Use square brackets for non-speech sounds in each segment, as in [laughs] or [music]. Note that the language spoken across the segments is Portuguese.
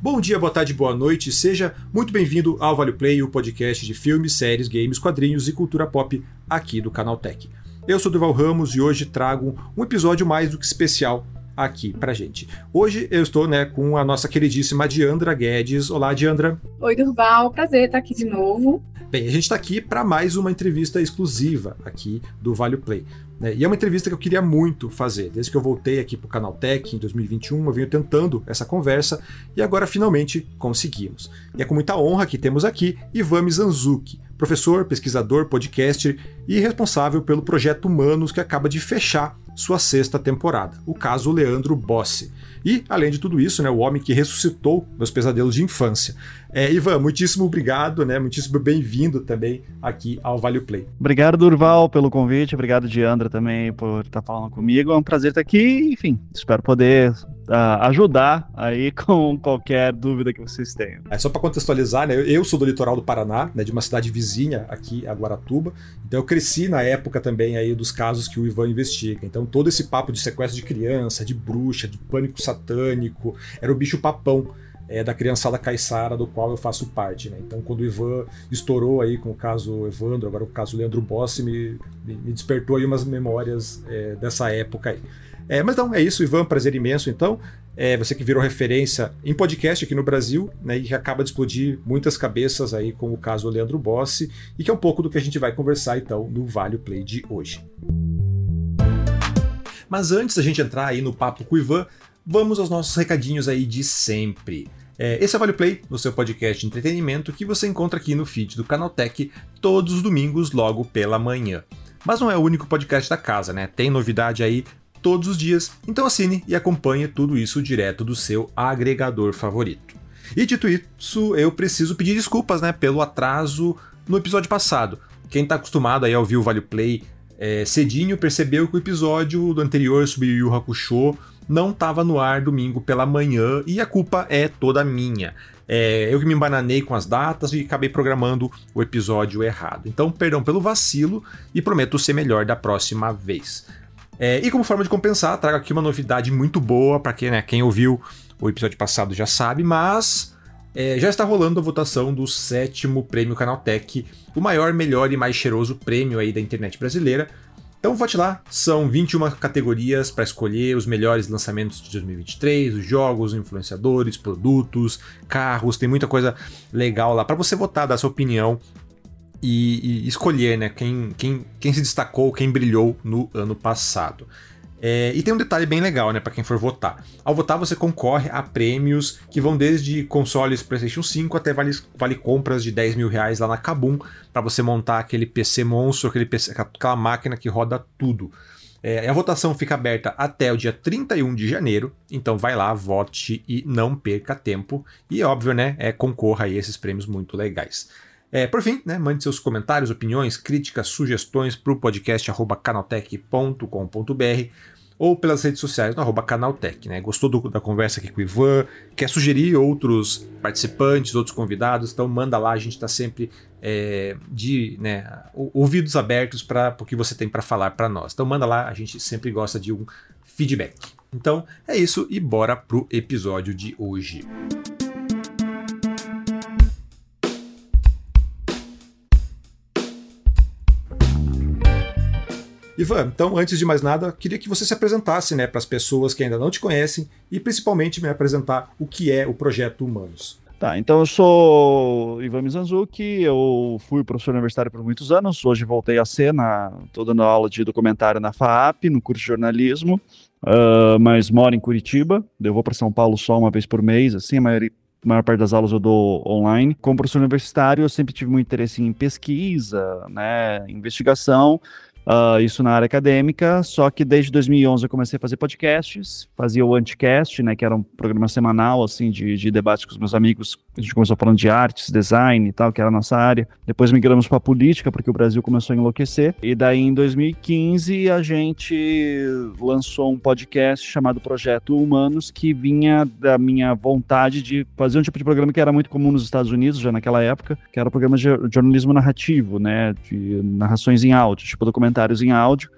Bom dia, boa tarde, boa noite, seja muito bem-vindo ao Vale Play, o podcast de filmes, séries, games, quadrinhos e cultura pop aqui do Canal Tech. Eu sou Duval Ramos e hoje trago um episódio mais do que especial aqui pra gente. Hoje eu estou né, com a nossa queridíssima Diandra Guedes. Olá, Diandra. Oi, Durval, prazer estar aqui de novo. Bem, a gente está aqui para mais uma entrevista exclusiva aqui do Vale Play. Né? E é uma entrevista que eu queria muito fazer. Desde que eu voltei aqui para o Canal Tech em 2021, eu venho tentando essa conversa e agora finalmente conseguimos. E é com muita honra que temos aqui Ivan Mizanzuki, professor, pesquisador, podcaster e responsável pelo projeto Humanos que acaba de fechar sua sexta temporada, o caso Leandro Bossi. E, além de tudo isso, né, o homem que ressuscitou meus pesadelos de infância. É, Ivan, muitíssimo obrigado, né? Muitíssimo bem-vindo também aqui ao Vale Play. Obrigado, Durval, pelo convite. Obrigado, Diandra, também por estar falando comigo. É um prazer estar aqui. Enfim, espero poder uh, ajudar aí [laughs] com qualquer dúvida que vocês tenham. É só para contextualizar, né? Eu sou do litoral do Paraná, né? De uma cidade vizinha aqui, a Guaratuba. Então eu cresci na época também aí dos casos que o Ivan investiga. Então todo esse papo de sequestro de criança, de bruxa, de pânico satânico, era o bicho papão é, da criançada caiçara, do qual eu faço parte. Né? Então, quando o Ivan estourou aí com o caso Evandro, agora o caso Leandro Bossi, me, me despertou aí umas memórias é, dessa época aí. É, mas não, é isso, Ivan, prazer imenso. Então, é, você que virou referência em podcast aqui no Brasil, né, e que acaba de explodir muitas cabeças aí com o caso Leandro Bossi, e que é um pouco do que a gente vai conversar então no Vale Play de hoje. Mas antes da gente entrar aí no papo com o Ivan, vamos aos nossos recadinhos aí de sempre. É, esse é o Vale Play, o seu podcast de entretenimento que você encontra aqui no feed do Canaltech todos os domingos logo pela manhã. Mas não é o único podcast da casa, né? Tem novidade aí todos os dias, então assine e acompanhe tudo isso direto do seu agregador favorito. E dito isso, eu preciso pedir desculpas, né, pelo atraso no episódio passado. Quem está acostumado aí a ouvir o Vale Play é, cedinho percebeu que o episódio do anterior sobre Yu Hakusho não estava no ar domingo pela manhã e a culpa é toda minha. É, eu que me embananei com as datas e acabei programando o episódio errado. Então, perdão pelo vacilo e prometo ser melhor da próxima vez. É, e como forma de compensar, trago aqui uma novidade muito boa para quem, né, quem ouviu o episódio passado já sabe, mas é, já está rolando a votação do sétimo prêmio Canaltech, o maior, melhor e mais cheiroso prêmio aí da internet brasileira. Então vote lá, são 21 categorias para escolher os melhores lançamentos de 2023, os jogos, influenciadores, produtos, carros, tem muita coisa legal lá para você votar, dar sua opinião e, e, escolher né, quem, quem, quem se destacou, quem brilhou no ano passado. É, e tem um detalhe bem legal, né, para quem for votar. Ao votar, você concorre a prêmios que vão desde consoles PlayStation 5 até vale, vale compras de 10 mil reais lá na Kabum, para você montar aquele PC monstro, aquele PC, aquela máquina que roda tudo. É, a votação fica aberta até o dia 31 de janeiro, então vai lá, vote e não perca tempo. E óbvio, né, é, concorra a esses prêmios muito legais. É, por fim, né, mande seus comentários, opiniões, críticas, sugestões para o podcast canaltech.com.br ou pelas redes sociais no arroba canaltech. Né? Gostou do, da conversa aqui com o Ivan? Quer sugerir outros participantes, outros convidados? Então manda lá, a gente está sempre é, de né, ouvidos abertos para o que você tem para falar para nós. Então manda lá, a gente sempre gosta de um feedback. Então é isso e bora pro episódio de hoje. Ivan, então, antes de mais nada, queria que você se apresentasse né, para as pessoas que ainda não te conhecem e principalmente me apresentar o que é o Projeto Humanos. Tá, então eu sou Ivan Mizanzuki, eu fui professor universitário por muitos anos, hoje voltei a ser, na, tô dando aula de documentário na FAAP, no curso de jornalismo, uh, mas moro em Curitiba, eu vou para São Paulo só uma vez por mês, assim, a a maior parte das aulas eu dou online. Como professor universitário, eu sempre tive muito interesse em pesquisa, né, investigação, Uh, isso na área acadêmica, só que desde 2011 eu comecei a fazer podcasts, fazia o Anticast, né, que era um programa semanal, assim, de, de debate com os meus amigos, a gente começou falando de artes, design e tal, que era a nossa área, depois migramos para política, porque o Brasil começou a enlouquecer, e daí em 2015 a gente lançou um podcast chamado Projeto Humanos, que vinha da minha vontade de fazer um tipo de programa que era muito comum nos Estados Unidos, já naquela época, que era o programa de jornalismo narrativo, né, de narrações em áudio, tipo documentário comentários em áudio.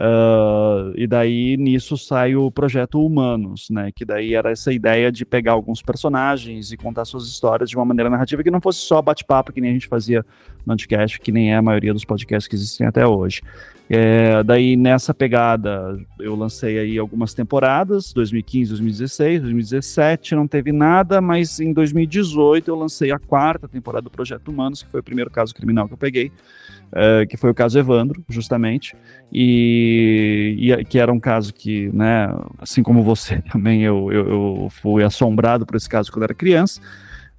Uh, e daí nisso sai o projeto Humanos, né? Que daí era essa ideia de pegar alguns personagens e contar suas histórias de uma maneira narrativa que não fosse só bate-papo que nem a gente fazia Anticast, que nem é a maioria dos podcasts que existem até hoje. É, daí nessa pegada eu lancei aí algumas temporadas, 2015, 2016, 2017 não teve nada, mas em 2018 eu lancei a quarta temporada do Projeto Humanos, que foi o primeiro caso criminal que eu peguei, é, que foi o caso Evandro, justamente, e, e, que era um caso que, né, assim como você [laughs] também, eu, eu, eu fui assombrado por esse caso quando era criança.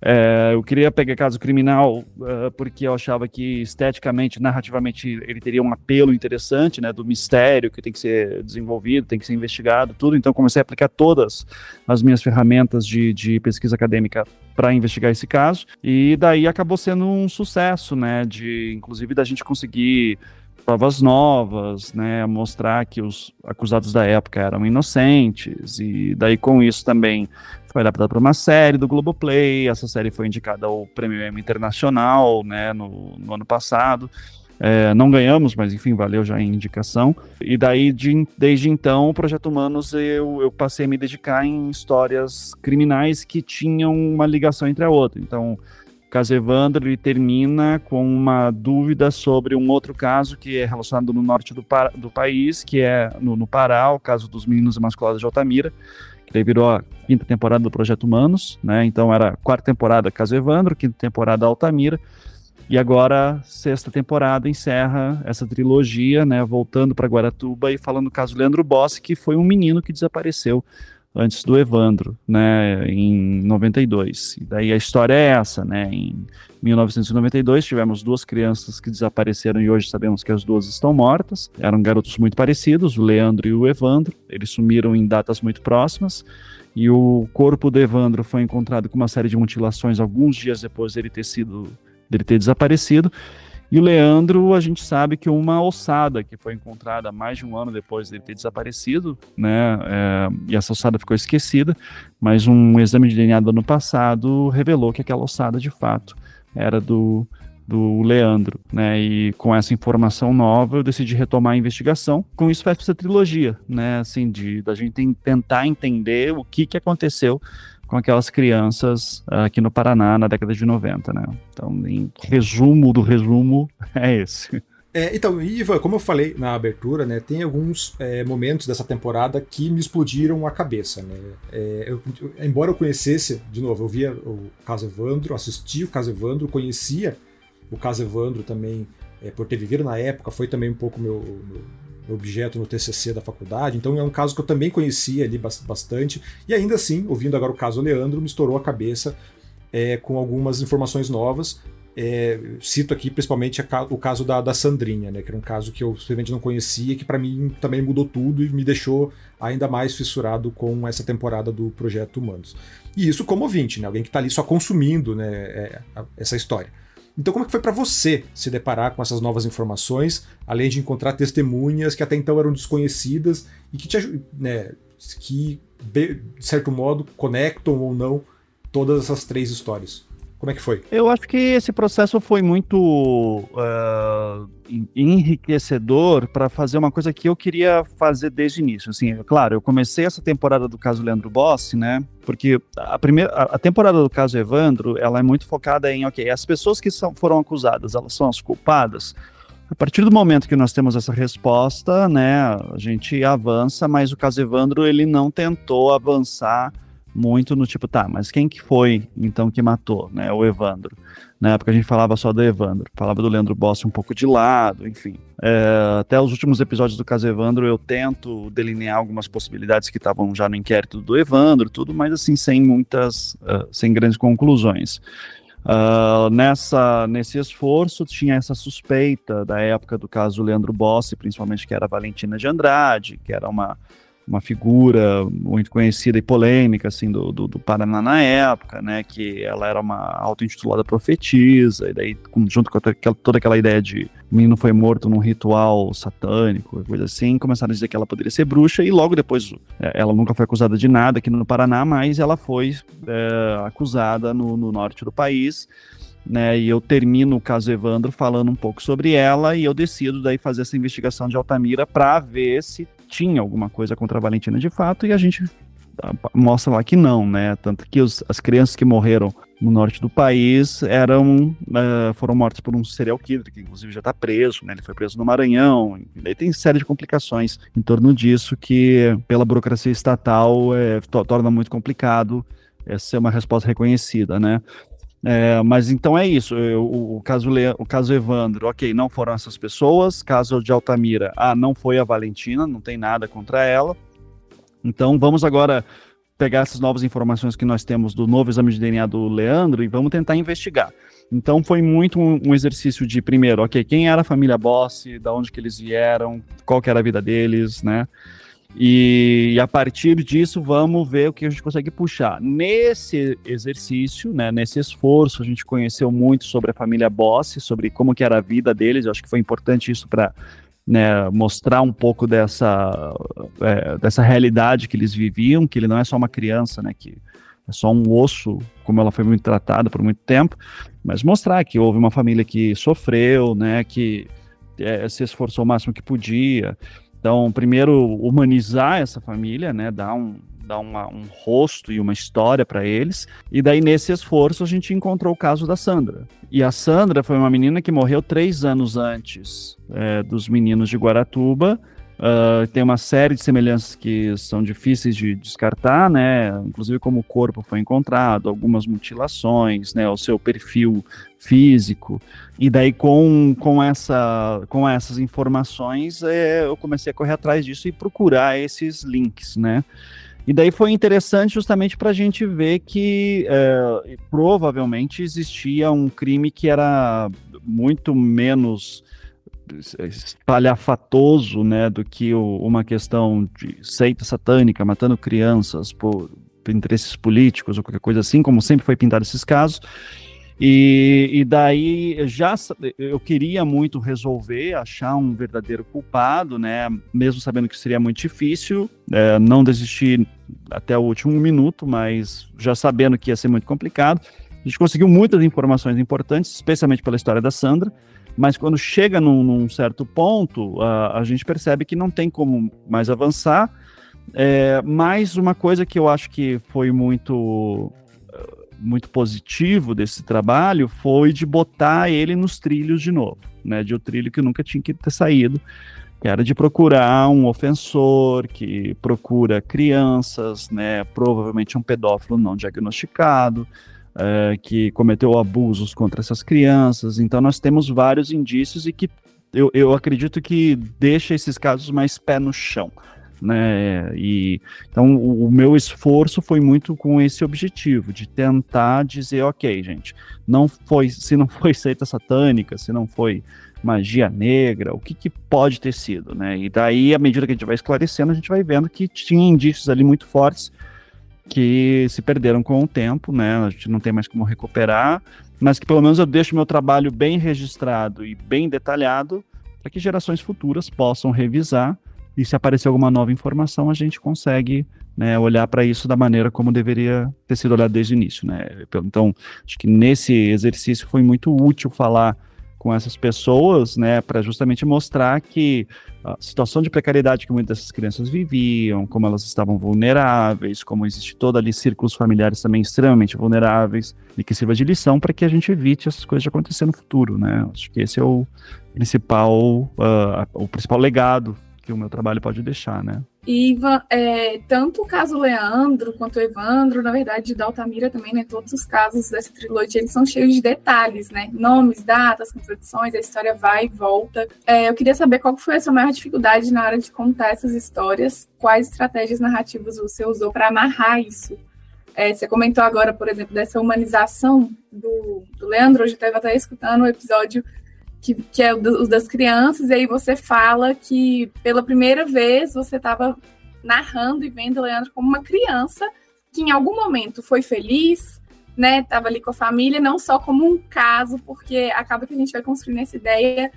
É, eu queria pegar caso criminal uh, porque eu achava que esteticamente, narrativamente, ele teria um apelo interessante, né, do mistério que tem que ser desenvolvido, tem que ser investigado, tudo. Então comecei a aplicar todas as minhas ferramentas de, de pesquisa acadêmica para investigar esse caso. E daí acabou sendo um sucesso, né, de inclusive da gente conseguir provas novas, né, mostrar que os acusados da época eram inocentes, e daí com isso também foi adaptado para uma série do Globoplay. Essa série foi indicada ao Prêmio Emmy Internacional né, no, no ano passado. É, não ganhamos, mas enfim, valeu já a indicação. E daí, de, desde então, o Projeto Humanos eu, eu passei a me dedicar em histórias criminais que tinham uma ligação entre a outra. Então, caso Evandro ele termina com uma dúvida sobre um outro caso que é relacionado no norte do, do país, que é no, no Pará, o caso dos meninos emasculados de Altamira, Daí virou a quinta temporada do Projeto Humanos, né? Então era quarta temporada Caso Evandro, quinta temporada Altamira. E agora, sexta temporada, encerra essa trilogia, né? Voltando para Guaratuba e falando do caso Leandro Bossi, que foi um menino que desapareceu antes do Evandro, né, em 92. E daí a história é essa, né? Em 1992 tivemos duas crianças que desapareceram e hoje sabemos que as duas estão mortas. Eram garotos muito parecidos, o Leandro e o Evandro. Eles sumiram em datas muito próximas. E o corpo do Evandro foi encontrado com uma série de mutilações alguns dias depois dele ter sido dele ter desaparecido. E o Leandro, a gente sabe que uma ossada que foi encontrada mais de um ano depois dele ter desaparecido, né? É, e essa ossada ficou esquecida, mas um exame de DNA do ano passado revelou que aquela ossada de fato era do, do Leandro, né? E com essa informação nova, eu decidi retomar a investigação. Com isso, faz essa trilogia, né? Assim, de da gente tentar entender o que, que aconteceu com aquelas crianças uh, aqui no Paraná na década de 90, né? Então, em resumo do resumo, [laughs] é esse. É, então, Iva, como eu falei na abertura, né, tem alguns é, momentos dessa temporada que me explodiram a cabeça. Né? É, eu, embora eu conhecesse, de novo, eu via o caso Evandro, assisti o caso Evandro, conhecia o caso Evandro também é, por ter vivido na época, foi também um pouco meu, meu objeto no TCC da faculdade, então é um caso que eu também conhecia ali bastante, e ainda assim, ouvindo agora o caso Leandro, me estourou a cabeça é, com algumas informações novas. É, cito aqui principalmente o caso da, da, Sandrinha, né, que era um caso que eu simplesmente não conhecia, que para mim também mudou tudo e me deixou ainda mais fissurado com essa temporada do Projeto Humanos. E isso como ouvinte, né, alguém que está ali só consumindo né, é, essa história. Então, como é que foi para você se deparar com essas novas informações, além de encontrar testemunhas que até então eram desconhecidas e que, te, né, que de certo modo, conectam ou não todas essas três histórias? Como é que foi? Eu acho que esse processo foi muito uh, enriquecedor para fazer uma coisa que eu queria fazer desde o início. Assim, claro, eu comecei essa temporada do caso Leandro Bossi, né? Porque a primeira, a temporada do caso Evandro, ela é muito focada em, ok, as pessoas que são, foram acusadas, elas são as culpadas. A partir do momento que nós temos essa resposta, né, a gente avança, mas o caso Evandro ele não tentou avançar muito no tipo, tá, mas quem que foi então que matou, né, o Evandro? Na época a gente falava só do Evandro, falava do Leandro Bossi um pouco de lado, enfim. É, até os últimos episódios do caso Evandro eu tento delinear algumas possibilidades que estavam já no inquérito do Evandro, tudo, mas assim, sem muitas, uh, sem grandes conclusões. Uh, nessa, nesse esforço tinha essa suspeita da época do caso Leandro Bossi, principalmente que era Valentina de Andrade, que era uma uma figura muito conhecida e polêmica assim do, do, do, Paraná na época, né, que ela era uma auto-intitulada profetisa, e daí junto com toda aquela ideia de o menino foi morto num ritual satânico, coisa assim, começaram a dizer que ela poderia ser bruxa, e logo depois é, ela nunca foi acusada de nada aqui no Paraná, mas ela foi é, acusada no, no norte do país, né? E eu termino o caso Evandro falando um pouco sobre ela e eu decido daí fazer essa investigação de Altamira para ver se tinha alguma coisa contra a Valentina de fato e a gente ah, mostra lá que não, né? Tanto que os, as crianças que morreram no norte do país eram uh, foram mortas por um serial killer que inclusive já está preso, né? Ele foi preso no Maranhão. E daí tem série de complicações em torno disso que pela burocracia estatal é, to torna muito complicado essa ser uma resposta reconhecida, né? É, mas então é isso. Eu, o, caso Le, o caso Evandro, ok, não foram essas pessoas. Caso de Altamira, ah, não foi a Valentina, não tem nada contra ela. Então vamos agora pegar essas novas informações que nós temos do novo exame de DNA do Leandro e vamos tentar investigar. Então foi muito um, um exercício de primeiro, ok, quem era a família Boss, da onde que eles vieram, qual que era a vida deles, né? E, e, a partir disso, vamos ver o que a gente consegue puxar. Nesse exercício, né, nesse esforço, a gente conheceu muito sobre a família Boss, sobre como que era a vida deles. Eu acho que foi importante isso para né, mostrar um pouco dessa, é, dessa realidade que eles viviam, que ele não é só uma criança, né, que é só um osso, como ela foi muito tratada por muito tempo, mas mostrar que houve uma família que sofreu, né, que é, se esforçou o máximo que podia. Então, primeiro, humanizar essa família, né, dar um, dar uma, um rosto e uma história para eles. E daí, nesse esforço, a gente encontrou o caso da Sandra. E a Sandra foi uma menina que morreu três anos antes é, dos meninos de Guaratuba. Uh, tem uma série de semelhanças que são difíceis de descartar, né? Inclusive como o corpo foi encontrado, algumas mutilações, né? O seu perfil físico. E daí com, com, essa, com essas informações é, eu comecei a correr atrás disso e procurar esses links, né? E daí foi interessante justamente para a gente ver que é, provavelmente existia um crime que era muito menos espalhafatoso né, do que o, uma questão de seita satânica matando crianças por, por interesses políticos ou qualquer coisa assim, como sempre foi pintado esses casos. E, e, daí já eu queria muito resolver, achar um verdadeiro culpado, né? Mesmo sabendo que seria muito difícil, é, não desistir até o último minuto, mas já sabendo que ia ser muito complicado. A gente conseguiu muitas informações importantes, especialmente pela história da Sandra, mas quando chega num, num certo ponto, a, a, gente percebe que não tem como mais avançar. É, mais uma coisa que eu acho que foi muito muito positivo desse trabalho foi de botar ele nos trilhos de novo, né? De o um trilho que nunca tinha que ter saído, que era de procurar um ofensor que procura crianças, né? Provavelmente um pedófilo não diagnosticado, é, que cometeu abusos contra essas crianças. Então nós temos vários indícios e que eu, eu acredito que deixa esses casos mais pé no chão né? E então o, o, meu esforço foi muito com esse objetivo de tentar dizer, ok, gente, não foi, se não foi seita satânica, se não foi magia negra, o que, que pode ter sido, né? E daí, à medida que a gente vai esclarecendo, a gente vai vendo que tinha indícios ali muito fortes que se perderam com o tempo, né? A gente não tem mais como recuperar, mas que pelo menos eu deixo meu trabalho bem registrado e bem detalhado para que gerações futuras possam revisar e se aparecer alguma nova informação, a gente consegue né, olhar para isso da maneira como deveria ter sido olhado desde o início. Né? Então, acho que nesse exercício foi muito útil falar com essas pessoas, né, para justamente mostrar que a situação de precariedade que muitas dessas crianças viviam, como elas estavam vulneráveis, como existe todo ali círculos familiares também extremamente vulneráveis, e que sirva de lição para que a gente evite essas coisas de acontecer no futuro, né? Acho que esse é o principal, uh, o principal legado que o meu trabalho pode deixar, né? E é, tanto o caso Leandro quanto o Evandro, na verdade, da Altamira também, né? Todos os casos dessa trilogia, eles são cheios de detalhes, né? Nomes, datas, contradições, a história vai e volta. É, eu queria saber qual foi a sua maior dificuldade na hora de contar essas histórias, quais estratégias narrativas você usou para amarrar isso. É, você comentou agora, por exemplo, dessa humanização do, do Leandro, hoje eu estava até escutando o episódio que, que é o das crianças, e aí você fala que pela primeira vez você estava narrando e vendo Leandro como uma criança que em algum momento foi feliz, né? Estava ali com a família, não só como um caso, porque acaba que a gente vai construindo essa ideia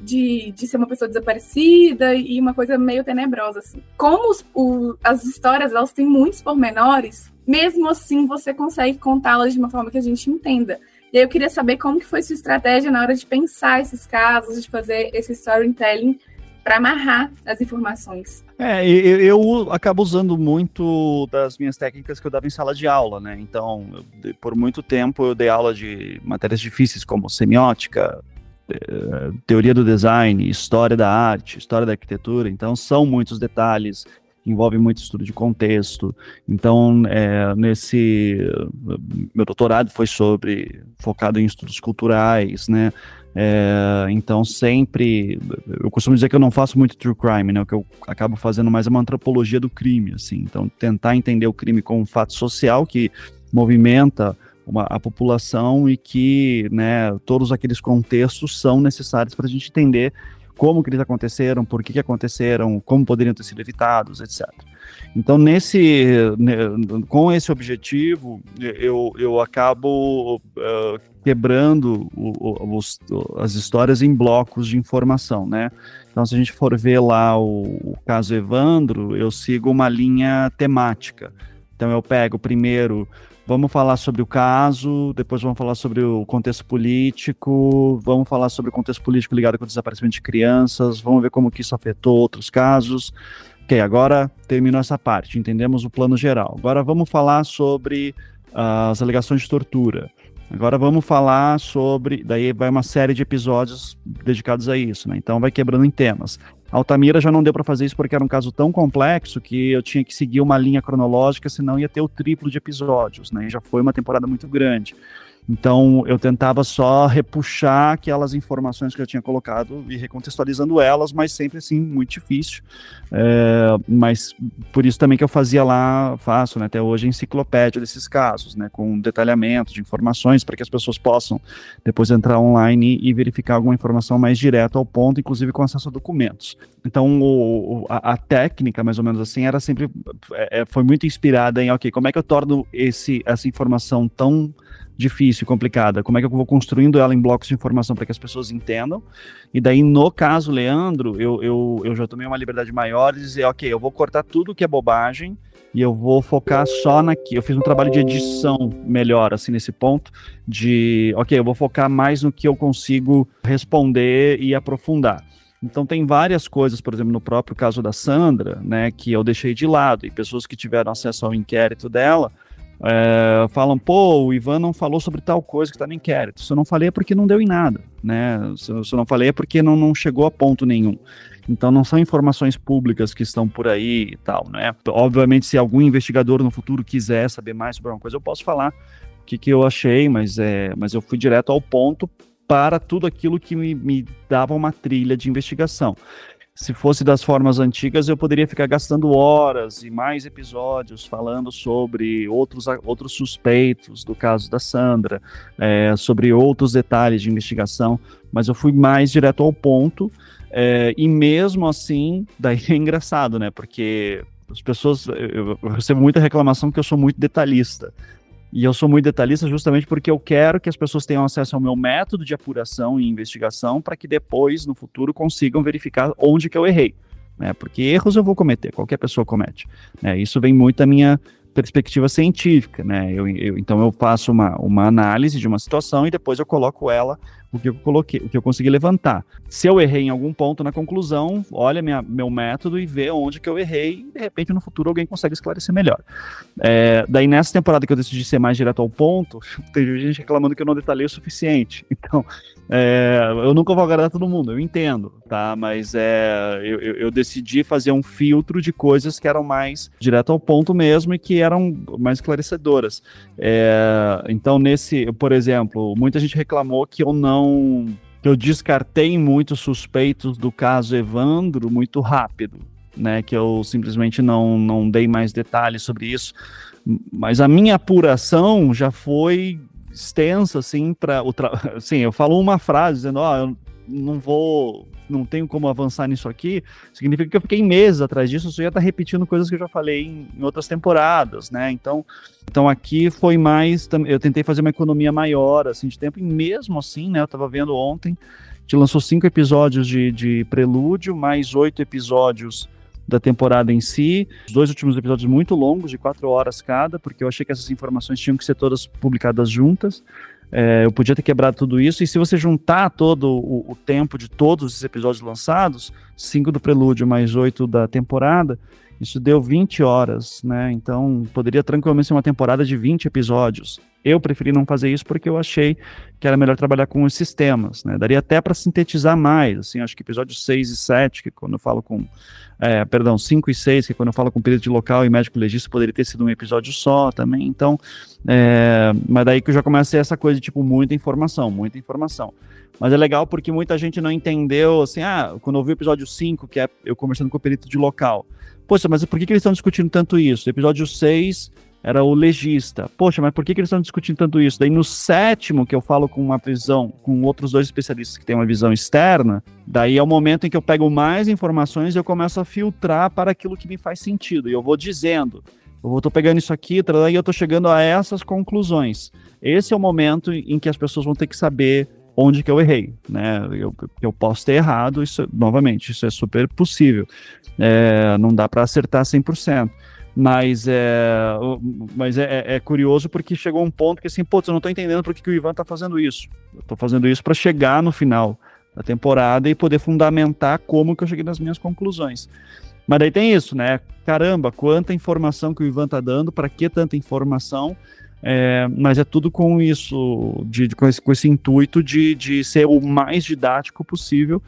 de, de ser uma pessoa desaparecida e uma coisa meio tenebrosa. Assim. Como os, o, as histórias elas têm muitos pormenores, mesmo assim você consegue contá-las de uma forma que a gente entenda. E eu queria saber como que foi sua estratégia na hora de pensar esses casos, de fazer esse storytelling para amarrar as informações. É, eu, eu, acabo usando muito das minhas técnicas que eu dava em sala de aula, né? Então, eu, por muito tempo eu dei aula de matérias difíceis como semiótica, eh, teoria do design, história da arte, história da arquitetura. Então, são muitos detalhes, envolve muito estudo de contexto. Então, é, nesse meu doutorado foi sobre focado em estudos culturais, né? É, então, sempre. Eu costumo dizer que eu não faço muito true crime, né? O que eu acabo fazendo mais é uma antropologia do crime, assim. Então, tentar entender o crime como um fato social que movimenta uma, a população e que né, todos aqueles contextos são necessários para a gente entender como que eles aconteceram, por que, que aconteceram, como poderiam ter sido evitados, etc. Então, nesse, com esse objetivo, eu, eu acabo uh, quebrando o, os, as histórias em blocos de informação, né? Então, se a gente for ver lá o, o caso Evandro, eu sigo uma linha temática. Então, eu pego primeiro Vamos falar sobre o caso, depois vamos falar sobre o contexto político, vamos falar sobre o contexto político ligado com o desaparecimento de crianças, vamos ver como que isso afetou outros casos. Ok, agora terminou essa parte, entendemos o plano geral. Agora vamos falar sobre uh, as alegações de tortura. Agora vamos falar sobre. Daí vai uma série de episódios dedicados a isso, né? Então vai quebrando em temas. Altamira já não deu para fazer isso porque era um caso tão complexo que eu tinha que seguir uma linha cronológica, senão ia ter o triplo de episódios, né? E já foi uma temporada muito grande. Então eu tentava só repuxar aquelas informações que eu tinha colocado e recontextualizando elas, mas sempre assim, muito difícil. É, mas por isso também que eu fazia lá, faço né, até hoje, enciclopédia desses casos, né, com detalhamento de informações para que as pessoas possam depois entrar online e verificar alguma informação mais direto ao ponto, inclusive com acesso a documentos. Então o, a, a, técnica, mais ou menos assim, era sempre é, é foi muito inspirada em, ok, como é que eu torno esse, essa informação tão difícil, complicada. Como é que eu vou construindo ela em blocos de informação para que as pessoas entendam? E daí, no caso Leandro, eu, eu, eu já tomei uma liberdade maior de dizer, ok, eu vou cortar tudo que é bobagem e eu vou focar só naqui. Eu fiz um trabalho de edição melhor, assim, nesse ponto, de, ok, eu vou focar mais no que eu consigo responder e aprofundar. Então tem várias coisas, por exemplo, no próprio caso da Sandra, né, que eu deixei de lado, e pessoas que tiveram acesso ao inquérito dela é, falam, pô, o Ivan não falou sobre tal coisa que está no inquérito. Se eu não falei é porque não deu em nada, né? Se eu, se eu não falei é porque não, não chegou a ponto nenhum. Então não são informações públicas que estão por aí e tal, né? Obviamente, se algum investigador no futuro quiser saber mais sobre alguma coisa, eu posso falar o que, que eu achei, mas, é, mas eu fui direto ao ponto para tudo aquilo que me, me dava uma trilha de investigação se fosse das formas antigas, eu poderia ficar gastando horas e mais episódios falando sobre outros, outros suspeitos do caso da Sandra, é, sobre outros detalhes de investigação, mas eu fui mais direto ao ponto, é, e mesmo assim, [laughs] daí é engraçado, né? Porque as pessoas, eu, eu recebo muita reclamação que eu sou muito detalhista. E eu sou muito detalhista justamente porque eu quero que as pessoas tenham acesso ao meu método de apuração e investigação para que depois, no futuro, consigam verificar onde que eu errei. Né? Porque erros eu vou cometer, qualquer pessoa comete. Né? Isso vem muito da minha perspectiva científica, né? Eu, eu, então eu faço uma, uma análise de uma situação e depois eu coloco ela o que eu coloquei, o que eu consegui levantar. Se eu errei em algum ponto na conclusão, olha minha, meu método e vê onde que eu errei e de repente no futuro alguém consegue esclarecer melhor. É, daí nessa temporada que eu decidi ser mais direto ao ponto, [laughs] tem gente reclamando que eu não detalhei o suficiente. [laughs] Então, é, eu nunca vou agradar todo mundo, eu entendo, tá? Mas é, eu, eu, decidi fazer um filtro de coisas que eram mais direto ao ponto mesmo e que eram mais esclarecedoras. É, então, nesse, por exemplo, muita gente reclamou que eu não. Que eu descartei muitos suspeitos do caso Evandro muito rápido. Né, que eu simplesmente não, não dei mais detalhes sobre isso, mas a minha apuração já foi extensa, assim, para o tra... [laughs] Sim, eu falo uma frase dizendo, ó, oh, eu não vou, não tenho como avançar nisso aqui, significa que eu fiquei meses atrás disso, só ia estar repetindo coisas que eu já falei em, em, outras temporadas, né? Então, então aqui foi mais, eu tentei fazer uma economia maior, assim, de tempo, e mesmo assim, né, eu estava vendo ontem, gente lançou cinco episódios de, de prelúdio, mais oito episódios da temporada em si. Os dois últimos episódios muito longos, de quatro horas cada, porque eu achei que essas informações tinham que ser todas publicadas juntas. É, eu podia ter quebrado tudo isso, e se você juntar todo o, o tempo de todos os episódios lançados, cinco do prelúdio mais oito da temporada, isso deu 20 horas, né? Então poderia tranquilamente ser uma temporada de 20 episódios. Eu preferi não fazer isso porque eu achei que era melhor trabalhar com os sistemas, né? Daria até para sintetizar mais, assim, acho que episódios 6 e 7, que quando eu falo com, é, perdão, 5 e 6, que quando eu falo com período de local e médico legista, poderia ter sido um episódio só também, então, é, mas daí que eu já comecei essa coisa, tipo, muita informação, muita informação. Mas é legal porque muita gente não entendeu, assim, ah, quando eu vi o episódio 5, que é eu conversando com o perito de local, poxa, mas por que, que eles estão discutindo tanto isso? Episódio 6 era o legista. Poxa, mas por que, que eles estão discutindo tanto isso? Daí no sétimo, que eu falo com uma visão, com outros dois especialistas que têm uma visão externa, daí é o momento em que eu pego mais informações e eu começo a filtrar para aquilo que me faz sentido. E eu vou dizendo, eu estou pegando isso aqui, e eu estou chegando a essas conclusões. Esse é o momento em que as pessoas vão ter que saber onde que eu errei, né? Eu, eu posso ter errado, isso novamente, isso é super possível. É, não dá para acertar 100%. Mas, é, mas é, é, é, curioso porque chegou um ponto que assim, putz, eu não estou entendendo por que, que o Ivan está fazendo isso. Eu tô fazendo isso para chegar no final da temporada e poder fundamentar como que eu cheguei nas minhas conclusões. Mas daí tem isso, né? Caramba, quanta informação que o Ivan tá dando, para que tanta informação? É, mas é tudo com isso, de, de, com, esse, com, esse, intuito de, de ser o mais didático possível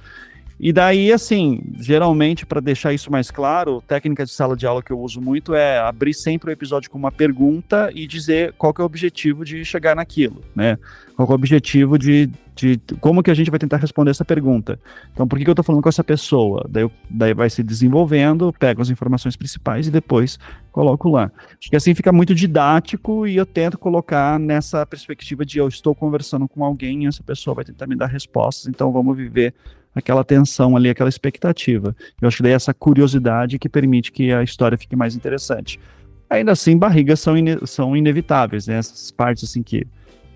e daí, assim, geralmente, para deixar isso mais claro, técnica de sala de aula que eu uso muito é abrir sempre o episódio com uma pergunta e dizer qual é o objetivo de chegar naquilo, né? Qual é o objetivo de, de como que a gente vai tentar responder essa pergunta. Então, por que, que eu estou falando com essa pessoa? Daí, eu, daí vai se desenvolvendo, pego as informações principais e depois coloco lá. Acho que assim fica muito didático e eu tento colocar nessa perspectiva de eu estou conversando com alguém e essa pessoa vai tentar me dar respostas, então vamos viver aquela tensão ali, aquela expectativa. Eu acho que daí é essa curiosidade que permite que a história fique mais interessante. Ainda assim, barrigas são, são inevitáveis, né? Essas partes assim que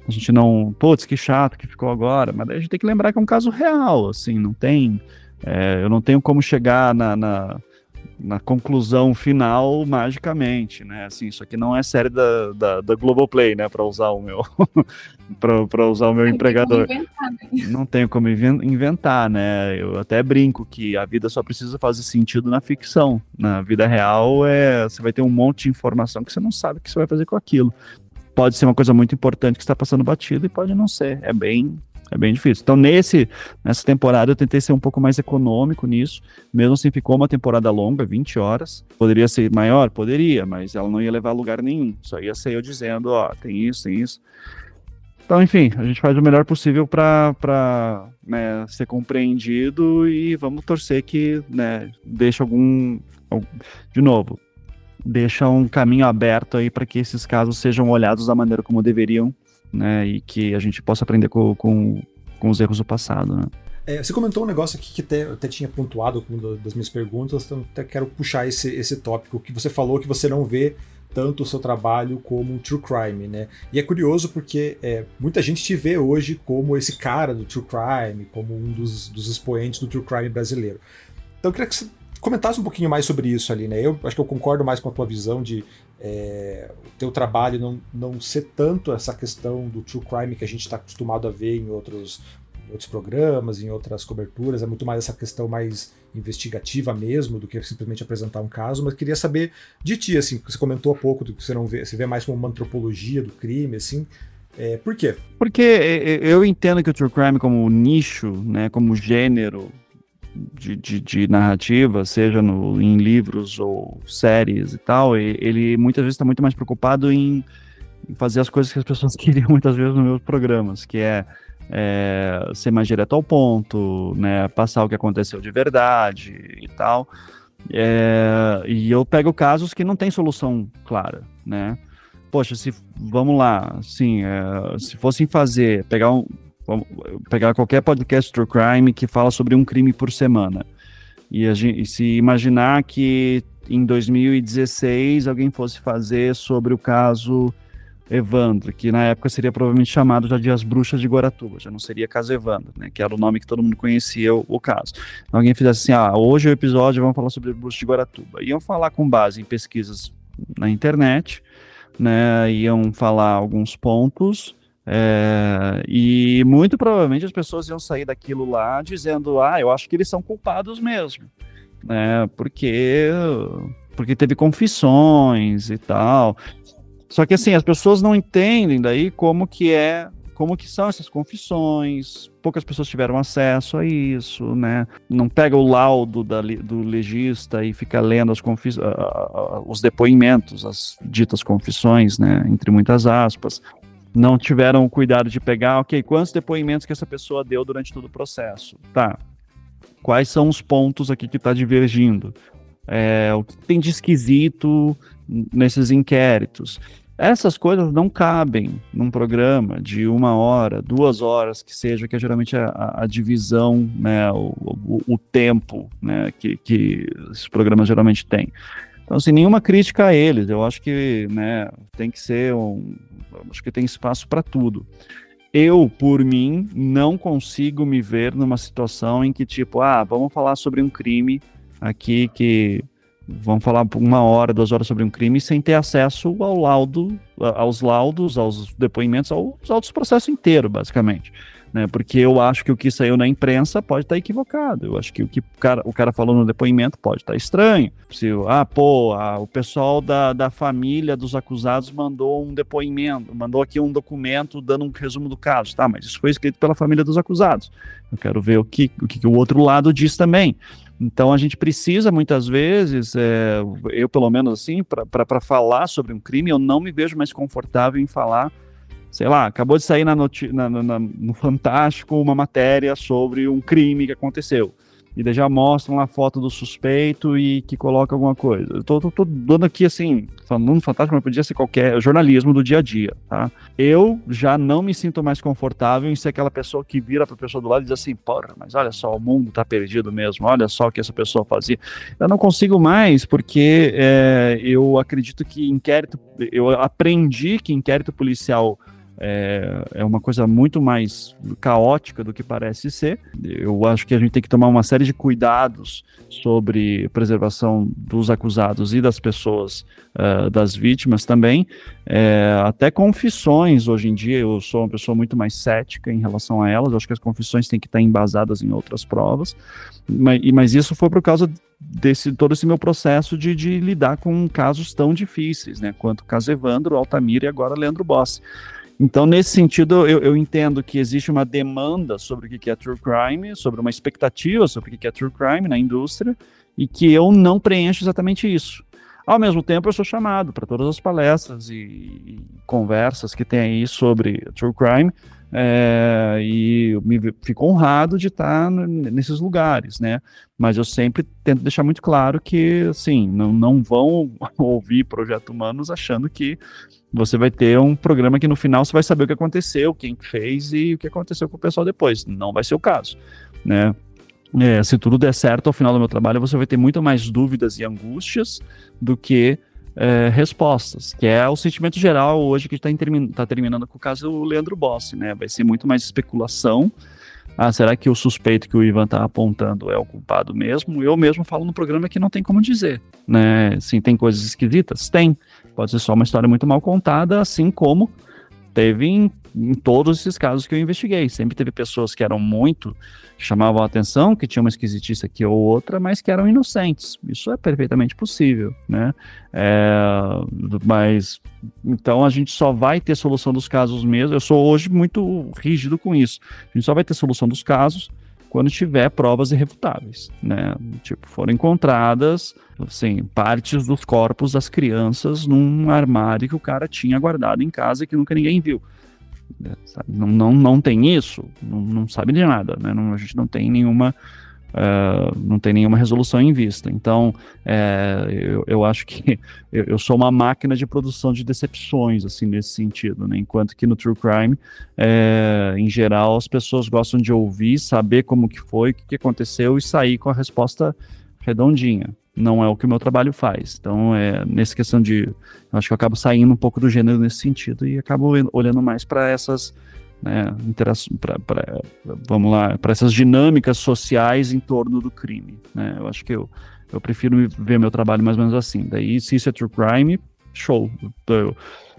a gente não, putz, que chato que ficou agora, mas a gente tem que lembrar que é um caso real, assim, não tem, é, eu não tenho como chegar na, na na conclusão final magicamente, né? Assim, isso aqui não é série da, da, da Globoplay, né? Para usar o meu [laughs] para usar o meu não empregador. Inventar, né? Não tenho como inventar, né? Eu até brinco que a vida só precisa fazer sentido na ficção. Na vida real é você vai ter um monte de informação que você não sabe o que você vai fazer com aquilo. Pode ser uma coisa muito importante que está passando batido e pode não ser. É bem é bem difícil. Então, nesse, nessa temporada, eu tentei ser um pouco mais econômico nisso. Mesmo assim, ficou uma temporada longa, 20 horas. Poderia ser maior? Poderia, mas ela não ia levar a lugar nenhum. Só ia ser eu dizendo, ó, tem isso, tem isso. Então, enfim, a gente faz o melhor possível para né, ser compreendido e vamos torcer que né, deixe algum. De novo, deixa um caminho aberto aí para que esses casos sejam olhados da maneira como deveriam né? E que a gente possa aprender com, com, com os erros do passado, né? É, você comentou um negócio aqui que até, até tinha pontuado com uma das minhas perguntas, então até quero puxar esse, esse tópico que você falou que você não vê tanto o seu trabalho como um true crime, né? E é curioso porque é, muita gente te vê hoje como esse cara do true crime, como um dos, dos expoentes do true crime brasileiro. Então eu queria que você comentasse um pouquinho mais sobre isso ali, né? Eu acho que eu concordo mais com a tua visão de é, o teu trabalho não, não ser tanto essa questão do true crime que a gente está acostumado a ver em outros, em outros programas, em outras coberturas, é muito mais essa questão mais investigativa mesmo do que simplesmente apresentar um caso, mas queria saber de ti, assim, você comentou há pouco do que você não vê, você vê mais como uma antropologia do crime, assim, é, por quê? Porque é, é, eu entendo que o true crime como nicho, né, como gênero, de, de, de, narrativa, seja no, em livros ou séries e tal, ele muitas vezes está muito mais preocupado em, fazer as coisas que as pessoas [laughs] queriam muitas vezes nos meus programas, que é, é, ser mais direto ao ponto, né, passar o que aconteceu de verdade e tal. É, e eu pego casos que não tem solução clara, né? Poxa, se vamos lá, assim, é, se fossem fazer, pegar um, Vamos pegar qualquer podcast True Crime que fala sobre um crime por semana. E, gente, e se imaginar que em 2016 alguém fosse fazer sobre o caso Evandro, que na época seria provavelmente chamado já de As Bruxas de Guaratuba, já não seria caso Evandro, né, que era o nome que todo mundo conhecia o, o caso. Então, alguém fizesse assim, ah, hoje o episódio vamos falar sobre As Bruxas de Guaratuba. Iam falar com base em pesquisas na internet, né, iam falar alguns pontos, É, e muito provavelmente as pessoas iam sair daquilo lá dizendo: ah, eu acho que eles são culpados mesmo, né? Porque, porque teve confissões e tal. Só que assim, as pessoas não entendem daí como que é como que são essas confissões, poucas pessoas tiveram acesso a isso, né? Não pega o laudo da, do legista e fica lendo as confis, uh, os depoimentos, as ditas confissões, né? Entre muitas aspas. Não tiveram o cuidado de pegar, ok, quantos depoimentos que essa pessoa deu durante todo o processo? Tá. Quais são os pontos aqui que está divergindo? É, o que tem de esquisito nesses inquéritos? Essas coisas não cabem num programa de uma hora, duas horas, que seja, que é geralmente a, a divisão, né, o, o, o, tempo né, que, que esses programas geralmente têm. Então, assim, nenhuma crítica a eles. Eu acho que né, tem que ser um. Acho que tem espaço para tudo. Eu, por mim, não consigo me ver numa situação em que, tipo, ah, vamos falar sobre um crime aqui que vamos falar uma hora, duas horas sobre um crime sem ter acesso ao laudo, aos laudos, aos depoimentos, aos autos processo inteiro, basicamente. Né? Porque eu acho que o que saiu na imprensa pode estar equivocado. Eu acho que o que o cara, o cara falou no depoimento pode estar estranho. Se, ah, pô, ah, o pessoal da, da família dos acusados mandou um depoimento, mandou aqui um documento dando um resumo do caso. Tá, mas isso foi escrito pela família dos acusados. Eu quero ver o que o, que o outro lado diz também. Então a gente precisa muitas vezes, é, eu pelo menos assim, para falar sobre um crime, eu não me vejo mais confortável em falar. Sei lá, acabou de sair na, na, na, no Fantástico uma matéria sobre um crime que aconteceu e daí já mostram a foto do suspeito e que coloca alguma coisa. Eu tô, tô, tô dando aqui, assim, falando fantástico, mas podia ser qualquer jornalismo do dia a dia, tá? Eu já não me sinto mais confortável em ser aquela pessoa que vira pra pessoa do lado e diz assim, porra, mas olha só, o mundo tá perdido mesmo, olha só o que essa pessoa fazia. Eu não consigo mais, porque é, eu acredito que inquérito, eu aprendi que inquérito policial é, é uma coisa muito mais caótica do que parece ser. Eu acho que a gente tem que tomar uma série de cuidados sobre preservação dos acusados e das pessoas, uh, das vítimas também. É, até confissões, hoje em dia, eu sou uma pessoa muito mais cética em relação a elas. Eu acho que as confissões têm que estar embasadas em outras provas. Mas, mas isso foi por causa desse todo esse meu processo de, de lidar com casos tão difíceis, né? Quanto o caso Evandro, Altamira e agora Leandro Bossi. Então, nesse sentido, eu, eu, entendo que existe uma demanda sobre o que é true crime, sobre uma expectativa sobre o que é true crime na indústria, e que eu não preencho exatamente isso. Ao mesmo tempo, eu sou chamado para todas as palestras e, e, conversas que tem aí sobre true crime, é, e me fico honrado de estar nesses lugares, né? Mas eu sempre tento deixar muito claro que, assim, não, não vão [laughs] ouvir Projeto Humanos achando que você vai ter um programa que no final você vai saber o que aconteceu, quem fez e o que aconteceu com o pessoal depois. Não vai ser o caso, né? É, se tudo der certo ao final do meu trabalho, você vai ter muito mais dúvidas e angústias do que é, respostas, que é o sentimento geral hoje que está tá terminando com o caso do Leandro Bossi, né? Vai ser muito mais especulação. Ah, será que o suspeito que o Ivan está apontando é o culpado mesmo? Eu mesmo falo no programa que não tem como dizer, né? Sim, tem coisas esquisitas? Tem. Pode ser só uma história muito mal contada, assim como teve em, em, todos esses casos que eu investiguei. Sempre teve pessoas que eram muito, chamavam a atenção, que tinham uma esquisitice aqui ou outra, mas que eram inocentes. Isso é perfeitamente possível, né? É, mas, então a gente só vai ter solução dos casos mesmo. Eu sou hoje muito rígido com isso. A gente só vai ter solução dos casos quando tiver provas irrefutáveis, né? Tipo, foram encontradas, assim, partes dos corpos das crianças num armário que o cara tinha guardado em casa e que nunca ninguém viu. Não, não, não tem isso, não, não sabe de nada, né? Não, a gente não tem nenhuma Uh, não tem nenhuma resolução em vista. Então, é, eu, eu, acho que [laughs] eu, eu, sou uma máquina de produção de decepções, assim, nesse sentido, né? Enquanto que no True Crime, é, em geral, as pessoas gostam de ouvir, saber como que foi, o que, que aconteceu e sair com a resposta redondinha. Não é o que o meu trabalho faz. Então, é, nessa questão de. Eu acho que eu acabo saindo um pouco do gênero nesse sentido e acabo olhando mais para essas né, pra, pra, vamos lá, para essas dinâmicas sociais em torno do crime. Né? Eu acho que eu, eu prefiro ver meu trabalho mais ou menos assim. Daí, se isso é true crime, show. Eu,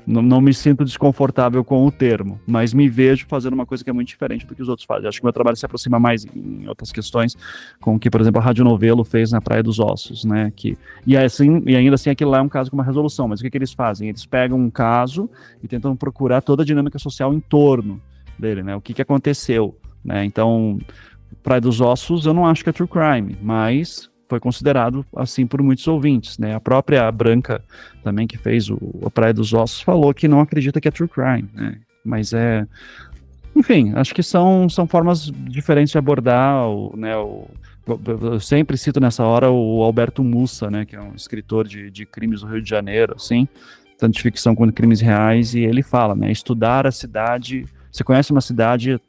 Não, não, me sinto desconfortável com o termo, mas me vejo fazendo uma coisa que é muito diferente do que os outros fazem. Acho que meu trabalho se aproxima mais em outras questões, com o que, por exemplo, a Rádio Novelo fez na Praia dos Ossos, né? Que, e, assim, e ainda assim aquilo lá é um caso com uma resolução, mas o que, que eles fazem? Eles pegam um caso e tentam procurar toda a dinâmica social em torno dele, né? O que, que aconteceu, né? Então, Praia dos Ossos eu não acho que é true crime, mas foi considerado assim por muitos ouvintes, né? A própria Branca também que fez o Praia dos Ossos falou que não acredita que é true crime, né? Mas é, enfim, acho que são, são formas diferentes de abordar o, né, o, eu sempre cito nessa hora o Alberto Mussa, né, que é um escritor de, de crimes do Rio de Janeiro, assim, tanto de ficção quanto de crimes reais, e ele fala, né, estudar a cidade, você conhece uma cidade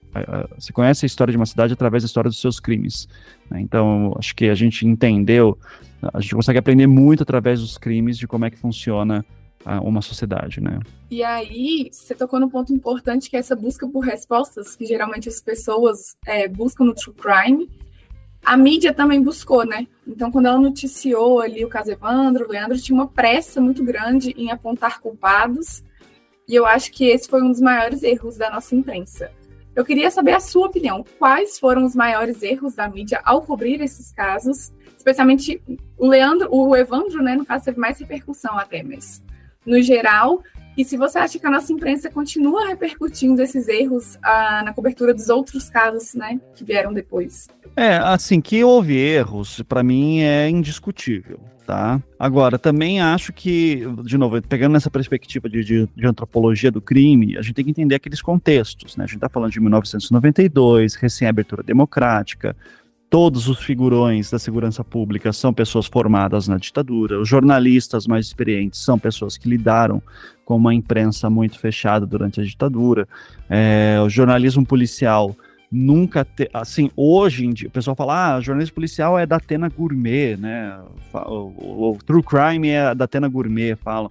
você conhece a história de uma cidade através da história dos seus crimes. Né? Então, acho que a gente entendeu, a gente consegue aprender muito através dos crimes de como é que funciona uma sociedade, né? E aí, você tocou num ponto importante que é essa busca por respostas que geralmente as pessoas é, buscam no true crime. A mídia também buscou, né? Então, quando ela noticiou ali o caso Evandro, o Leandro tinha uma pressa muito grande em apontar culpados. E eu acho que esse foi um dos maiores erros da nossa imprensa. Eu queria saber a sua opinião. Quais foram os maiores erros da mídia ao cobrir esses casos? Especialmente o Leandro, o Evandro, né, no caso, teve mais repercussão até, mas no geral. E se você acha que a nossa imprensa continua repercutindo esses erros ah, na cobertura dos outros casos, né, que vieram depois? É, assim, que houve erros, para mim é indiscutível tá? Agora, também acho que, de novo, pegando nessa perspectiva de, de, de, antropologia do crime, a gente tem que entender aqueles contextos, né? A gente está falando de 1992, recém-abertura democrática, todos os figurões da segurança pública são pessoas formadas na ditadura, os jornalistas mais experientes são pessoas que lidaram com uma imprensa muito fechada durante a ditadura, é, o jornalismo policial nunca ter. Assim, hoje em dia, o pessoal fala, ah, jornalismo policial é da Atena Gourmet, né? O, o, o True Crime é da Atena Gourmet, falam.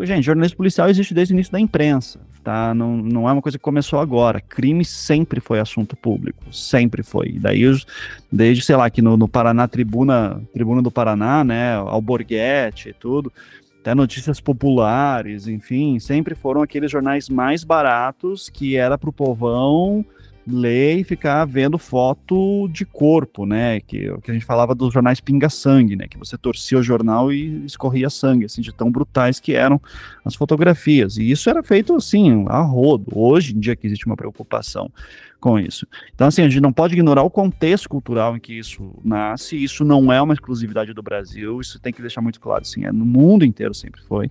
Gente, jornalismo policial existe desde o início da imprensa, tá? Não, não é uma coisa que começou agora. Crime sempre foi assunto público, sempre foi. Daí, desde, sei lá, que no, no Paraná, Tribuna, Tribuna do Paraná, né, Alborguete e tudo, até notícias populares, enfim, sempre foram aqueles jornais mais baratos que era para o povão ler e ficar vendo foto de corpo, né? Que, que a gente falava dos jornais pinga-sangue, né? Que você torcia o jornal e escorria sangue, assim, de tão brutais que eram as fotografias. E isso era feito, assim, a rodo. Hoje em dia que existe uma preocupação com isso. Então, assim, a gente não pode ignorar o contexto cultural em que isso nasce. Isso não é uma exclusividade do Brasil. Isso tem que deixar muito claro, assim, é no mundo inteiro sempre foi.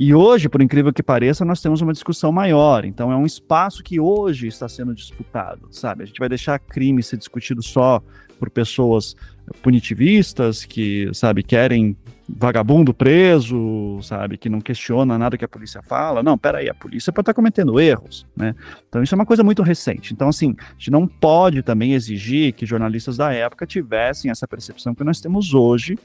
E hoje, por incrível que pareça, nós temos uma discussão maior. Então, é um espaço que hoje está sendo disputado, sabe? A gente vai deixar crime ser discutido só por pessoas punitivistas que, sabe, querem vagabundo preso, sabe, que não questiona nada que a polícia fala. Não, peraí, a polícia pode estar cometendo erros, né? Então isso é uma coisa muito recente. Então, assim, a gente não pode também exigir que jornalistas da época tivessem essa percepção que nós temos hoje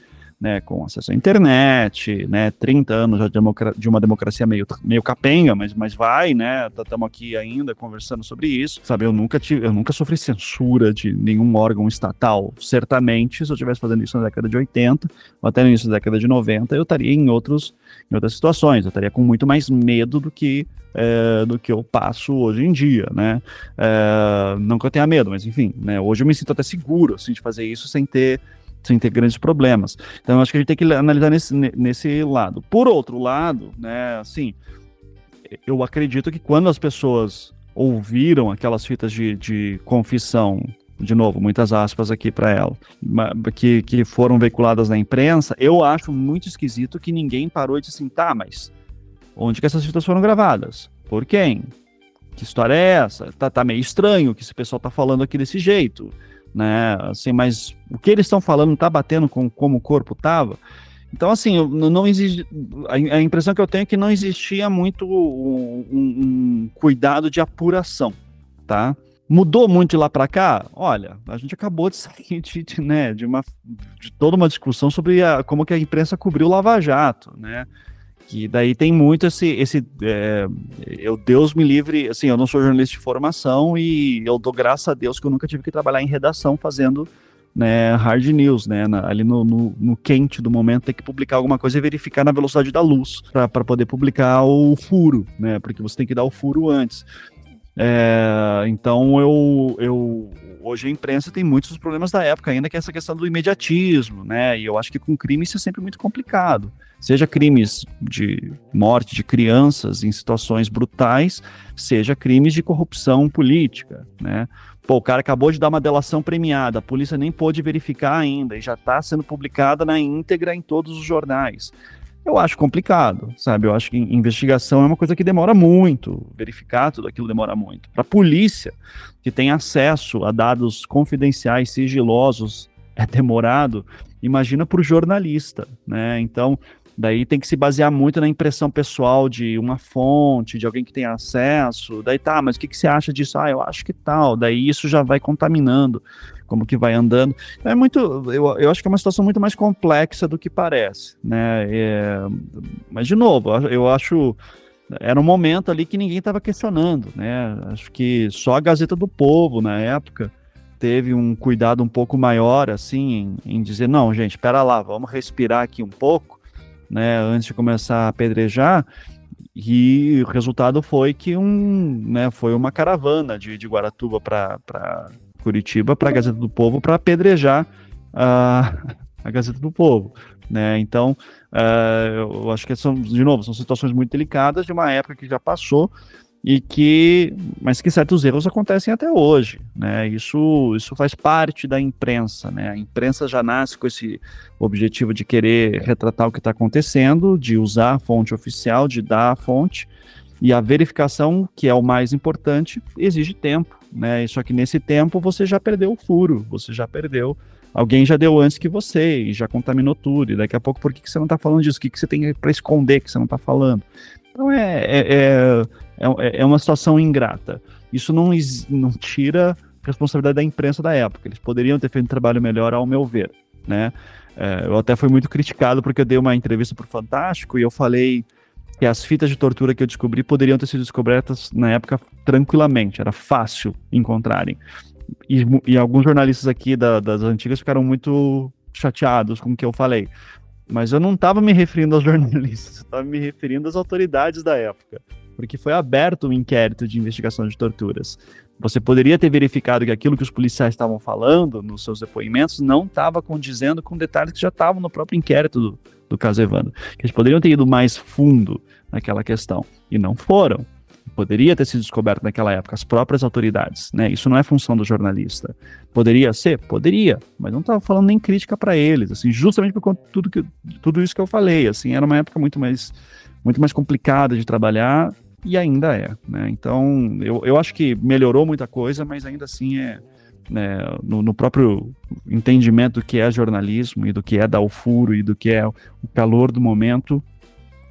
né, com acesso à internet, né, 30 anos já de, de uma democracia meio, meio capenga, mas, mas vai, né, estamos aqui ainda conversando sobre isso, sabe, eu nunca tive, eu nunca sofri censura de nenhum órgão estatal, certamente, se eu estivesse fazendo isso na década de 80, ou até no início da década de 90, eu estaria em, outros, em outras situações, eu estaria com muito mais medo do que é, do que eu passo hoje em dia, né? É, não que eu tenha medo, mas enfim, né? Hoje eu me sinto até seguro assim, de fazer isso sem ter sem ter grandes problemas. Então, acho que a gente tem que analisar nesse, nesse lado. Por outro lado, né, assim, eu acredito que quando as pessoas ouviram aquelas fitas de, de confissão de novo, muitas aspas aqui para ela, que, que foram veiculadas na imprensa, eu acho muito esquisito que ninguém parou e disse assim, tá, mas onde que essas fitas foram gravadas? Por quem? Que história é essa? Tá, tá meio estranho que esse pessoal tá falando aqui desse jeito né? Assim, mas o que eles estão falando está batendo com como o corpo estava. Então, assim, não existe. A impressão que eu tenho é que não existia muito um, um cuidado de apuração, tá? Mudou muito de lá para cá? Olha, a gente acabou de [laughs] sair de, de, né, de, uma, de toda uma discussão sobre a, como que a imprensa cobriu o Lava Jato, né? Que daí tem muito esse. esse é, eu, Deus me livre, assim, eu não sou jornalista de formação e eu dou graças a Deus que eu nunca tive que trabalhar em redação fazendo né, hard news, né, na, ali no, no, no, quente do momento, tem que publicar alguma coisa e verificar na velocidade da luz para poder publicar o furo, né, porque você tem que dar o furo antes. É, então eu, eu hoje a imprensa tem muitos problemas da época ainda que é essa questão do imediatismo, né? E eu acho que com crime isso é sempre muito complicado. Seja crimes de morte de crianças em situações brutais, seja crimes de corrupção política, né? Pô, o cara acabou de dar uma delação premiada, a polícia nem pôde verificar ainda e já está sendo publicada na íntegra em todos os jornais eu acho complicado, sabe? Eu acho que investigação é uma coisa que demora muito, verificar tudo aquilo demora muito. Para a polícia, que tem acesso a dados confidenciais, sigilosos, [laughs] é demorado. Imagina para o jornalista, né? Então, daí tem que se basear muito na impressão pessoal de uma fonte, de alguém que tem acesso. Daí tá, mas o que, que você acha disso? Ah, eu acho que tal. Daí isso já vai contaminando como que vai andando. É muito, eu, eu acho que é uma situação muito mais complexa do que parece, né? É, mas de novo, eu acho era um momento ali que ninguém estava questionando, né? Acho que só a Gazeta do Povo na época teve um cuidado um pouco maior, assim, em, em dizer não, gente, espera lá, vamos respirar aqui um pouco, né? Antes de começar a apedrejar. E o resultado foi que um, né, foi uma caravana de, de Guaratuba para Curitiba para a Gazeta do Povo para apedrejar a, a Gazeta do Povo. Né? Então, uh, eu acho que são, de novo, são situações muito delicadas de uma época que já passou e que, mas que certos erros acontecem até hoje, né? Isso, isso faz parte da imprensa, né? A imprensa já nasce com esse objetivo de querer retratar o que está acontecendo, de usar a fonte oficial, de dar a fonte, e a verificação, que é o mais importante, exige tempo, né? Só que nesse tempo você já perdeu o furo, você já perdeu. Alguém já deu antes que você e já contaminou tudo. E daqui a pouco, por que, que você não está falando disso? O que, que você tem para esconder que você não está falando? Então é, é, é, é, é uma situação ingrata. Isso não, não tira responsabilidade da imprensa da época. Eles poderiam ter feito um trabalho melhor, ao meu ver. Né? É, eu até fui muito criticado porque eu dei uma entrevista para o Fantástico e eu falei que as fitas de tortura que eu descobri poderiam ter sido descobertas na época tranquilamente, era fácil encontrarem. E, e alguns jornalistas aqui da, das antigas ficaram muito chateados com o que eu falei. Mas eu não estava me referindo aos [laughs] jornalistas, eu estava me referindo às autoridades da época, porque foi aberto um inquérito de investigação de torturas. Você poderia ter verificado que aquilo que os policiais estavam falando nos seus depoimentos não estava condizendo com detalhes que já estavam no próprio inquérito do, do caso Evandro. Que eles poderiam ter ido mais fundo naquela questão e não foram. Poderia ter sido descoberto naquela época, as próprias autoridades, né? Isso não é função do jornalista. Poderia ser? Poderia, mas não estava falando nem crítica para eles, assim, justamente por conta de tudo, que, tudo isso que eu falei, assim, era uma época muito mais, muito mais complicada de trabalhar e ainda é, né? Então, eu, eu acho que melhorou muita coisa, mas ainda assim é, né, no, no, próprio entendimento do que é jornalismo e do que é dar o furo e do que é o calor do momento,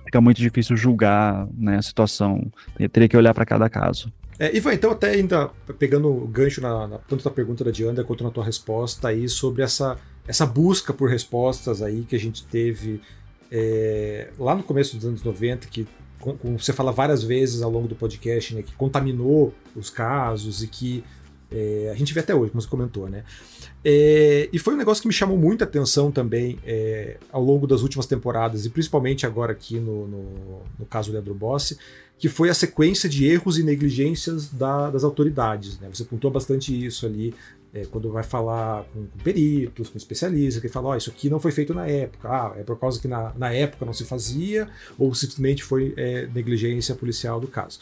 fica muito difícil julgar né, a situação. Eu teria que olhar para cada caso. É, Ivan, então até ainda pegando o gancho na, na, tanto pergunta da Diana quanto na tua resposta aí sobre essa, essa busca por respostas aí que a gente teve é, lá no começo dos anos 90, que como você fala várias vezes ao longo do podcast, né, que contaminou os casos e que é, a gente vê até hoje, como você comentou, né? É, e foi um negócio que me chamou muita atenção também é, ao longo das últimas temporadas, e principalmente agora aqui no, no, no caso do Leandro Bossi, que foi a sequência de erros e negligências da, das autoridades. Né? Você pontuou bastante isso ali é, quando vai falar com, com, peritos, com especialistas, que fala, oh, isso aqui não foi feito na época, ah, é por causa que na, na época não se fazia, ou simplesmente foi é, negligência policial do caso.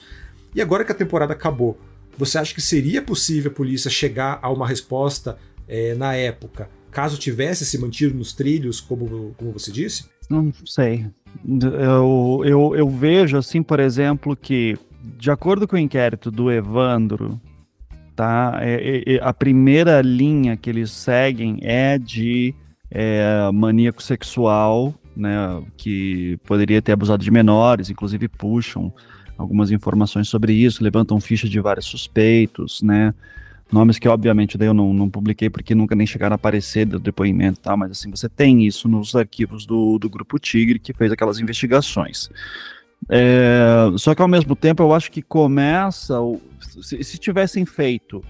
E agora que a temporada acabou, você acha que seria possível a polícia chegar a uma resposta é, na época, caso tivesse se mantido nos trilhos, como, como você disse? Não sei. Eu, eu, eu vejo, assim, por exemplo, que, de acordo com o inquérito do Evandro, tá, é, é, a primeira linha que eles seguem é de é, maníaco sexual, né, que poderia ter abusado de menores, inclusive puxam algumas informações sobre isso, levantam ficha de vários suspeitos, né? Nomes que, obviamente, daí eu não, não publiquei porque nunca nem chegaram a aparecer do depoimento tal, mas assim, você tem isso nos arquivos do, do Grupo Tigre, que fez aquelas investigações. É, só que ao mesmo tempo eu acho que começa, se, se tivessem feito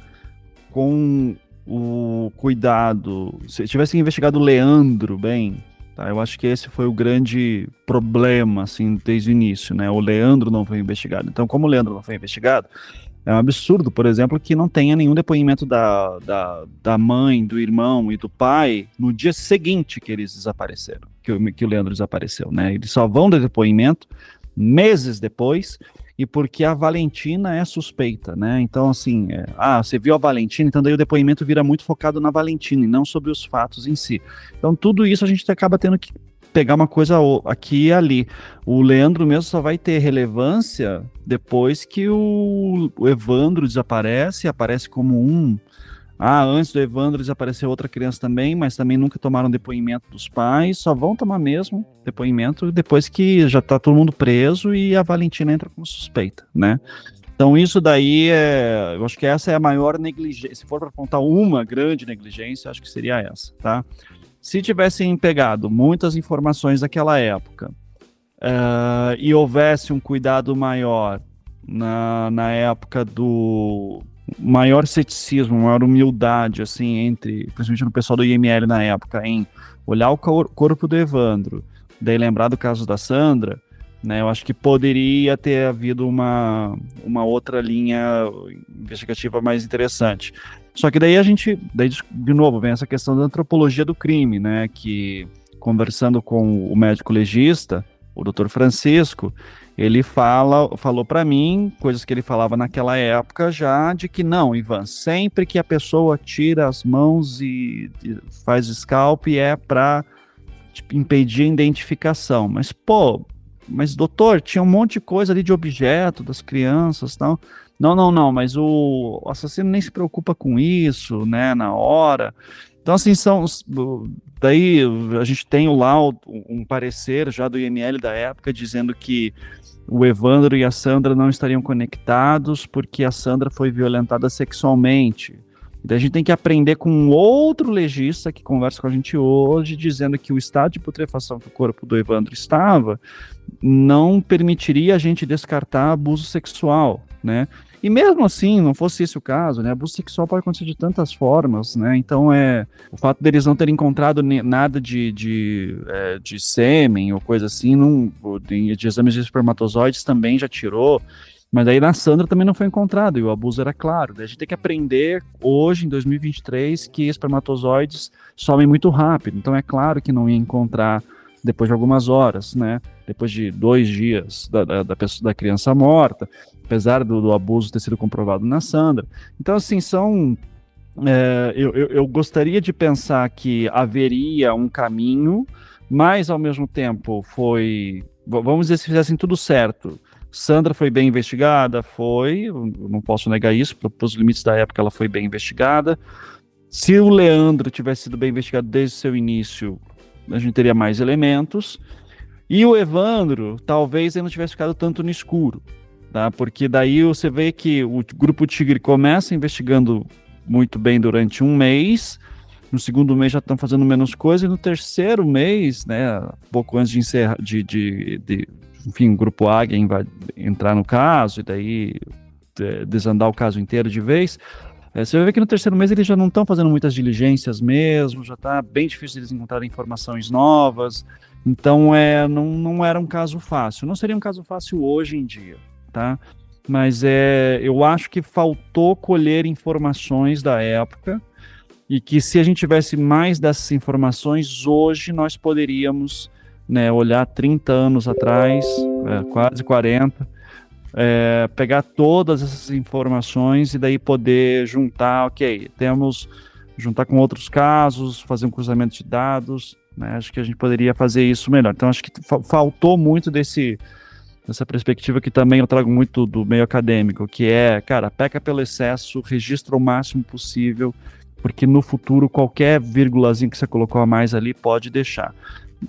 com o cuidado, se tivesse investigado o Leandro bem, tá? Eu acho que esse foi o grande problema, assim, desde o início, né? O Leandro não foi investigado. Então, como o Leandro não foi investigado, é um absurdo, por exemplo, que não tenha nenhum depoimento da, da, da mãe, do irmão e do pai no dia seguinte que eles desapareceram, que o, que o Leandro desapareceu, né? Eles só vão dar depoimento meses depois e porque a Valentina é suspeita, né? Então, assim, é, ah, você viu a Valentina, então daí o depoimento vira muito focado na Valentina e não sobre os fatos em si. Então, tudo isso a gente acaba tendo que pegar uma coisa aqui e ali. O Leandro mesmo só vai ter relevância depois que o, o Evandro desaparece, aparece como um. Ah, antes do Evandro desapareceu outra criança também, mas também nunca tomaram depoimento dos pais, só vão tomar mesmo depoimento depois que já tá todo mundo preso e a Valentina entra como suspeita, né? Então isso daí é, eu acho que essa é a maior negligência. Se for para apontar uma grande negligência, acho que seria essa, tá? Se tivessem pegado muitas informações daquela época uh, e houvesse um cuidado maior na, na época do maior ceticismo, maior humildade, assim, entre, principalmente no pessoal do IML na época, em olhar o cor corpo do Evandro, daí lembrar do caso da Sandra, né, eu acho que poderia ter havido uma, uma outra linha investigativa mais interessante. Só que daí a gente, daí de novo, vem essa questão da antropologia do crime, né? Que conversando com o médico legista, o Dr. Francisco, ele fala, falou para mim coisas que ele falava naquela época já de que não, Ivan, sempre que a pessoa tira as mãos e, faz scalp é para tipo, impedir a identificação. Mas pô, mas doutor, tinha um monte de coisa ali de objeto das crianças, tal. Não, não, não, mas o assassino nem se preocupa com isso, né, na hora. Então, assim, são. Daí a gente tem lá um parecer já do IML da época dizendo que o Evandro e a Sandra não estariam conectados porque a Sandra foi violentada sexualmente. Daí a gente tem que aprender com outro legista que conversa com a gente hoje, dizendo que o estado de putrefação que o corpo do Evandro estava não permitiria a gente descartar abuso sexual, né? E mesmo assim, não fosse esse o caso, né? Abuso sexual pode acontecer de tantas formas, né? Então é o fato deles não terem encontrado nada de, de, é, de sêmen ou coisa assim, não, de, exames de espermatozoides também já tirou. Mas aí na Sandra também não foi encontrado e o abuso era claro. Daí a gente tem que aprender hoje, em 2023, que espermatozoides somem muito rápido. Então é claro que não ia encontrar depois de algumas horas, né? Depois de dois dias da, da, da, pessoa, da criança morta apesar do, do, abuso ter sido comprovado na Sandra. Então, assim, são. É, eu, eu, eu gostaria de pensar que haveria um caminho, mas ao mesmo tempo foi. Vamos dizer se fizessem tudo certo. Sandra foi bem investigada, foi, não posso negar isso, para os limites da época ela foi bem investigada. Se o Leandro tivesse sido bem investigado desde o seu início, a gente teria mais elementos. E o Evandro, talvez ele não tivesse ficado tanto no escuro tá? Porque daí você vê que o grupo Tigre começa investigando muito bem durante um mês, no segundo mês já estão fazendo menos coisa, e no terceiro mês, né, pouco antes de encerrar, de, de, de enfim, o grupo Águia vai entrar no caso, e daí é, desandar o caso inteiro de vez, é, você ver que no terceiro mês eles já não estão fazendo muitas diligências mesmo, já está bem difícil eles encontrarem informações novas, então é, não, não era um caso fácil. Não seria um caso fácil hoje em dia tá? Mas é, eu acho que faltou colher informações da época e que se a gente tivesse mais dessas informações, hoje nós poderíamos né, olhar 30 anos atrás, é, quase 40, é, pegar todas essas informações e daí poder juntar, ok, temos juntar com outros casos, fazer um cruzamento de dados, né, acho que a gente poderia fazer isso melhor. Então acho que faltou muito desse nessa perspectiva que também eu trago muito do meio acadêmico, que é, cara, peca pelo excesso, registra o máximo possível, porque no futuro qualquer vírgulazinha que você colocou a mais ali pode deixar.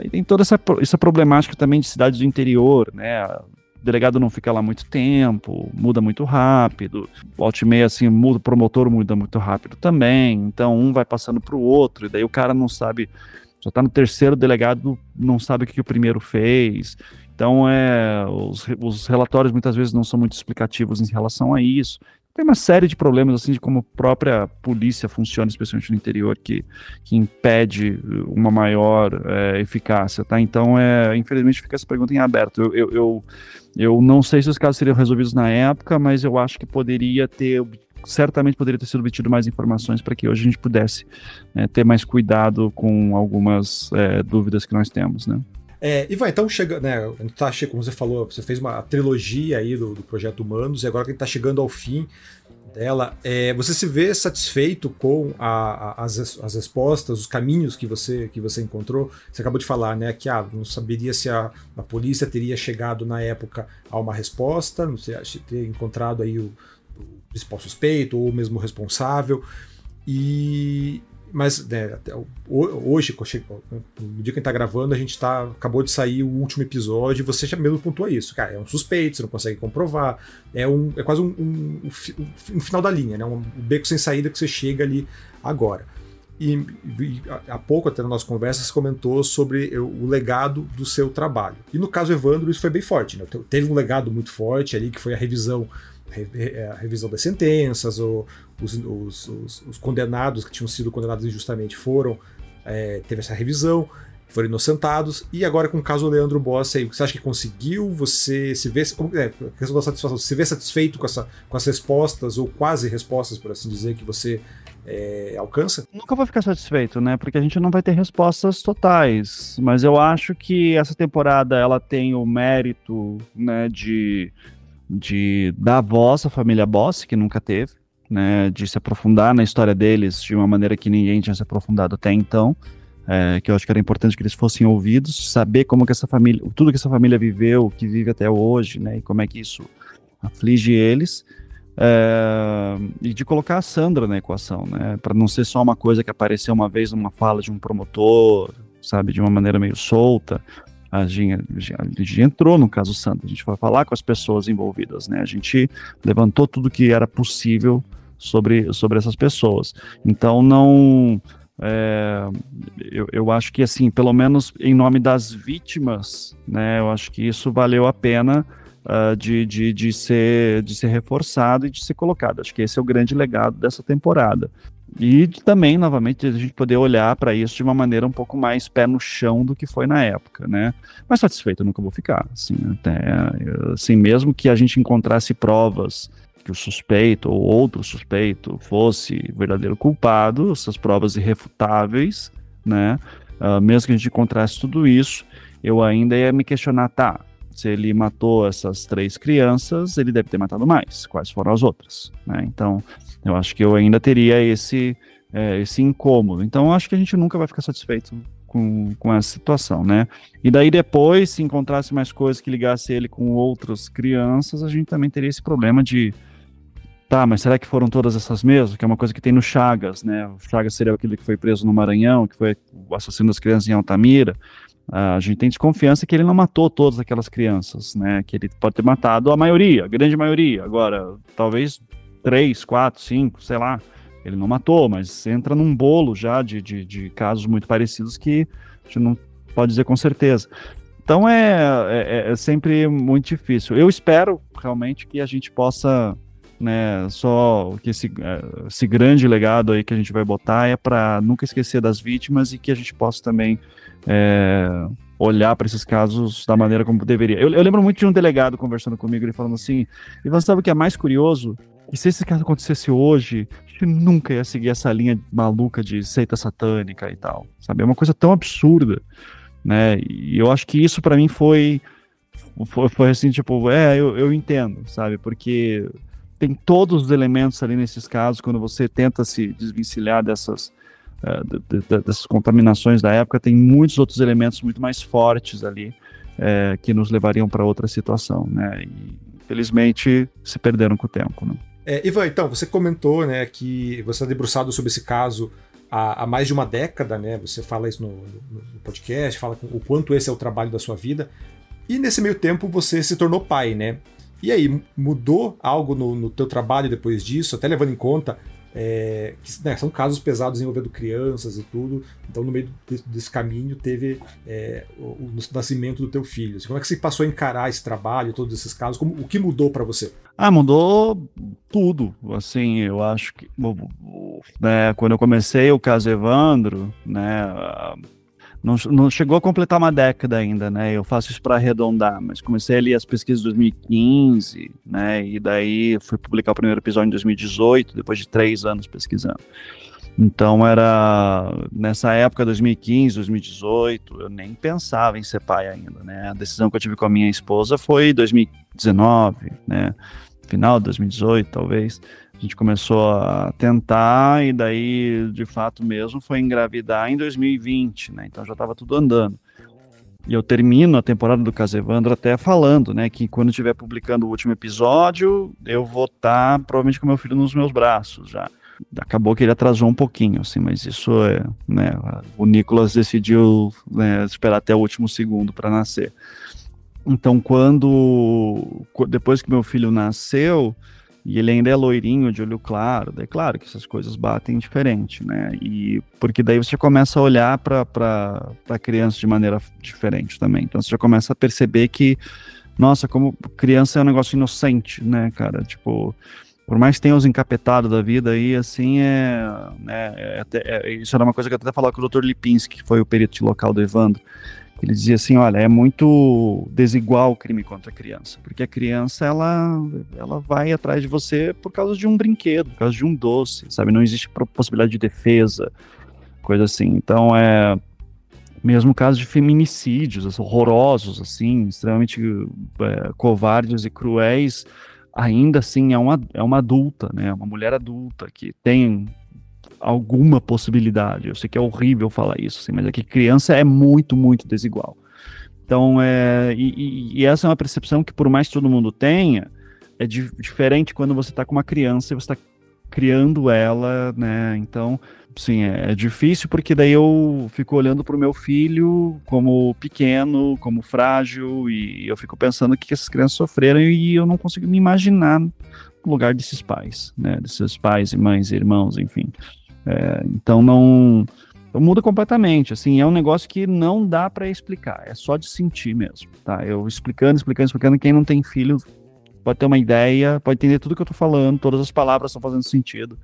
E tem toda essa, essa problemática também de cidades do interior, né? O delegado não fica lá muito tempo, muda muito rápido, volte meia assim, muda, o promotor muda muito rápido também, então um vai passando para o outro, e daí o cara não sabe, já está no terceiro delegado, não sabe o que o primeiro fez, então, é, os, os, relatórios muitas vezes não são muito explicativos em relação a isso. tem uma série de problemas assim de como a própria polícia funciona, especialmente no interior, que, que impede uma maior é, eficácia, tá? Então, é, infelizmente, fica essa pergunta em aberto. Eu, eu, eu, eu, não sei se os casos seriam resolvidos na época, mas eu acho que poderia ter, certamente poderia ter sido obtido mais informações para que hoje a gente pudesse é, ter mais cuidado com algumas é, dúvidas que nós temos, né? É, e vai, então chega, né? Tá, como você falou, você fez uma trilogia aí do, do projeto Humanos, e agora que a gente tá chegando ao fim dela, é, você se vê satisfeito com a, a, as, as respostas, os caminhos que você, que você encontrou? Você acabou de falar, né, que ah, não saberia se a, a polícia teria chegado na época a uma resposta, não sei, ter encontrado aí o, o principal suspeito ou mesmo o responsável. E, mas né, hoje, no dia que a gente tá gravando, a gente tá, acabou de sair o último episódio e você já mesmo pontua isso. Cara, é um suspeito, você não consegue comprovar. É, um, é quase um, um, um, final da linha, né? Um, beco sem saída que você chega ali agora. E, e, há pouco, até na nossa conversa, você comentou sobre o legado do seu trabalho. E no caso Evandro, isso foi bem forte. Né? Teve um legado muito forte ali, que foi a revisão a revisão das sentenças, ou os, os, os, os, condenados que tinham sido condenados injustamente foram, é, teve essa revisão, foram inocentados, e agora com o caso Leandro Bossi, você acha que conseguiu? Você se vê, é, questão da satisfação, se vê satisfeito com, essa, com as respostas, ou quase respostas, por assim dizer, que você é, alcança? Nunca vou ficar satisfeito, né? Porque a gente não vai ter respostas totais. Mas eu acho que essa temporada ela tem o mérito, né, de de dar voz à família Boss, que nunca teve, né, de se aprofundar na história deles de uma maneira que ninguém tinha se aprofundado até então, é, que eu acho que era importante que eles fossem ouvidos, saber como que essa família, tudo que essa família viveu, que vive até hoje, né, e como é que isso aflige eles, é, e de colocar a Sandra na equação, né, para não ser só uma coisa que apareceu uma vez numa fala de um promotor, sabe, de uma maneira meio solta, a gente, a gente entrou no caso Santos, a gente foi falar com as pessoas envolvidas, né? A gente levantou tudo que era possível sobre, sobre essas pessoas. Então, não. É, eu, eu acho que, assim, pelo menos em nome das vítimas, né? Eu acho que isso valeu a pena. Uh, de, de, de, ser, de ser reforçado e de ser colocado. Acho que esse é o grande legado dessa temporada. E também, novamente, a gente poder olhar para isso de uma maneira um pouco mais pé no chão do que foi na época, né? Mas satisfeito eu nunca vou ficar, assim, até, assim, mesmo que a gente encontrasse provas que o suspeito ou outro suspeito fosse verdadeiro culpado, essas provas irrefutáveis, né? Uh, mesmo que a gente encontrasse tudo isso, eu ainda ia me questionar, tá, se ele matou essas três crianças, ele deve ter matado mais. Quais foram as outras? Né? Então, eu acho que eu ainda teria esse, é, esse incômodo. Então, eu acho que a gente nunca vai ficar satisfeito com, com essa situação, né? E daí depois, se encontrasse mais coisas que ligasse ele com outras crianças, a gente também teria esse problema de tá, mas será que foram todas essas mesmas? Que é uma coisa que tem no Chagas, né? O Chagas seria aquele que foi preso no Maranhão, que foi o assassino das crianças em Altamira. a gente tem desconfiança que ele não matou todas aquelas crianças, né? Que ele pode ter matado a maioria, a grande maioria. Agora, talvez três, quatro, cinco, sei lá. Ele não matou, mas entra num bolo já de, de, de casos muito parecidos que a gente não pode dizer com certeza. Então é, é, é, sempre muito difícil. Eu espero realmente que a gente possa, né, só que esse, é, esse grande legado aí que a gente vai botar é para nunca esquecer das vítimas e que a gente possa também é, olhar para esses casos da maneira como deveria. Eu, eu, lembro muito de um delegado conversando comigo, ele falando assim, e você sabe o que é mais curioso? E se esse caso acontecesse hoje, a gente nunca ia seguir essa linha maluca de seita satânica e tal, sabe? É uma coisa tão absurda, né? E eu acho que isso para mim foi, foi, foi, assim, tipo, é, eu, eu entendo, sabe? Porque tem todos os elementos ali nesses casos, quando você tenta se desvencilhar dessas, uh, de, de, dessas contaminações da época, tem muitos outros elementos muito mais fortes ali uh, que nos levariam para outra situação, né? E infelizmente se perderam com o tempo, né? É, Ivan, então, você comentou né, que você está debruçado sobre esse caso há, há, mais de uma década, né? Você fala isso no, no, no, podcast, fala o quanto esse é o trabalho da sua vida. E nesse meio tempo você se tornou pai, né? E aí, mudou algo no, no teu trabalho depois disso, até levando em conta é, que né, são casos pesados envolvendo crianças e tudo. Então, no meio desse, desse caminho, teve é, o, o, nascimento do teu filho. Como é que você passou a encarar esse trabalho, todos esses casos? Como, o que mudou para você? Ah, mudou tudo, assim, eu acho que né, quando eu comecei o caso Evandro, né, não, não chegou a completar uma década ainda, né, eu faço isso para arredondar, mas comecei ali as pesquisas em 2015, né, e daí fui publicar o primeiro episódio em 2018, depois de três anos pesquisando. Então era nessa época, 2015, 2018, eu nem pensava em ser pai ainda, né? A decisão que eu tive com a minha esposa foi 2019, né? Final de 2018, talvez. A gente começou a tentar e daí, de fato mesmo, foi engravidar em 2020, né? Então já estava tudo andando. E eu termino a temporada do Casevandro até falando, né, que quando estiver publicando o último episódio, eu vou estar tá, provavelmente com meu filho nos meus braços já acabou que ele atrasou um pouquinho, assim, mas isso é, né, o Nicolas decidiu né, esperar até o último segundo para nascer. Então, quando depois que meu filho nasceu, e ele ainda é loirinho, de olho claro, é claro que essas coisas batem diferente, né? E porque daí você começa a olhar para a criança de maneira diferente também. Então você já começa a perceber que, nossa, como criança é um negócio inocente, né, cara? Tipo, por mais que tenha os encapetados da vida aí, assim, é, né, é, é, isso era uma coisa que eu até falava com o Dr. Lipinski, que foi o perito local do Evandro, ele dizia assim, olha, é muito desigual o crime contra a criança, porque a criança, ela, ela vai atrás de você por causa de um brinquedo, por causa de um doce, sabe, não existe possibilidade de defesa, coisa assim, então é mesmo caso de feminicídios horrorosos, assim, extremamente é, covardes e cruéis, ainda assim é uma, é uma adulta, né? Uma mulher adulta que tem alguma possibilidade. Eu sei que é horrível falar isso, assim, mas é que criança é muito, muito desigual. Então, é, e, e essa é uma percepção que, por mais que todo mundo tenha, é di diferente quando você está com uma criança e você está criando ela, né? Então, sim, é, é difícil porque daí eu fico olhando para o meu filho como pequeno, como frágil, e eu fico pensando o que essas crianças sofreram e eu não consigo me imaginar no lugar desses pais, né? Desses pais e mães irmãos, enfim. É, então não então muda completamente, assim, é um negócio que não dá para explicar, é só de sentir mesmo, tá? Eu explicando, explicando, explicando, quem não tem filho pode ter uma ideia, pode entender tudo que eu tô falando, todas as palavras estão fazendo sentido,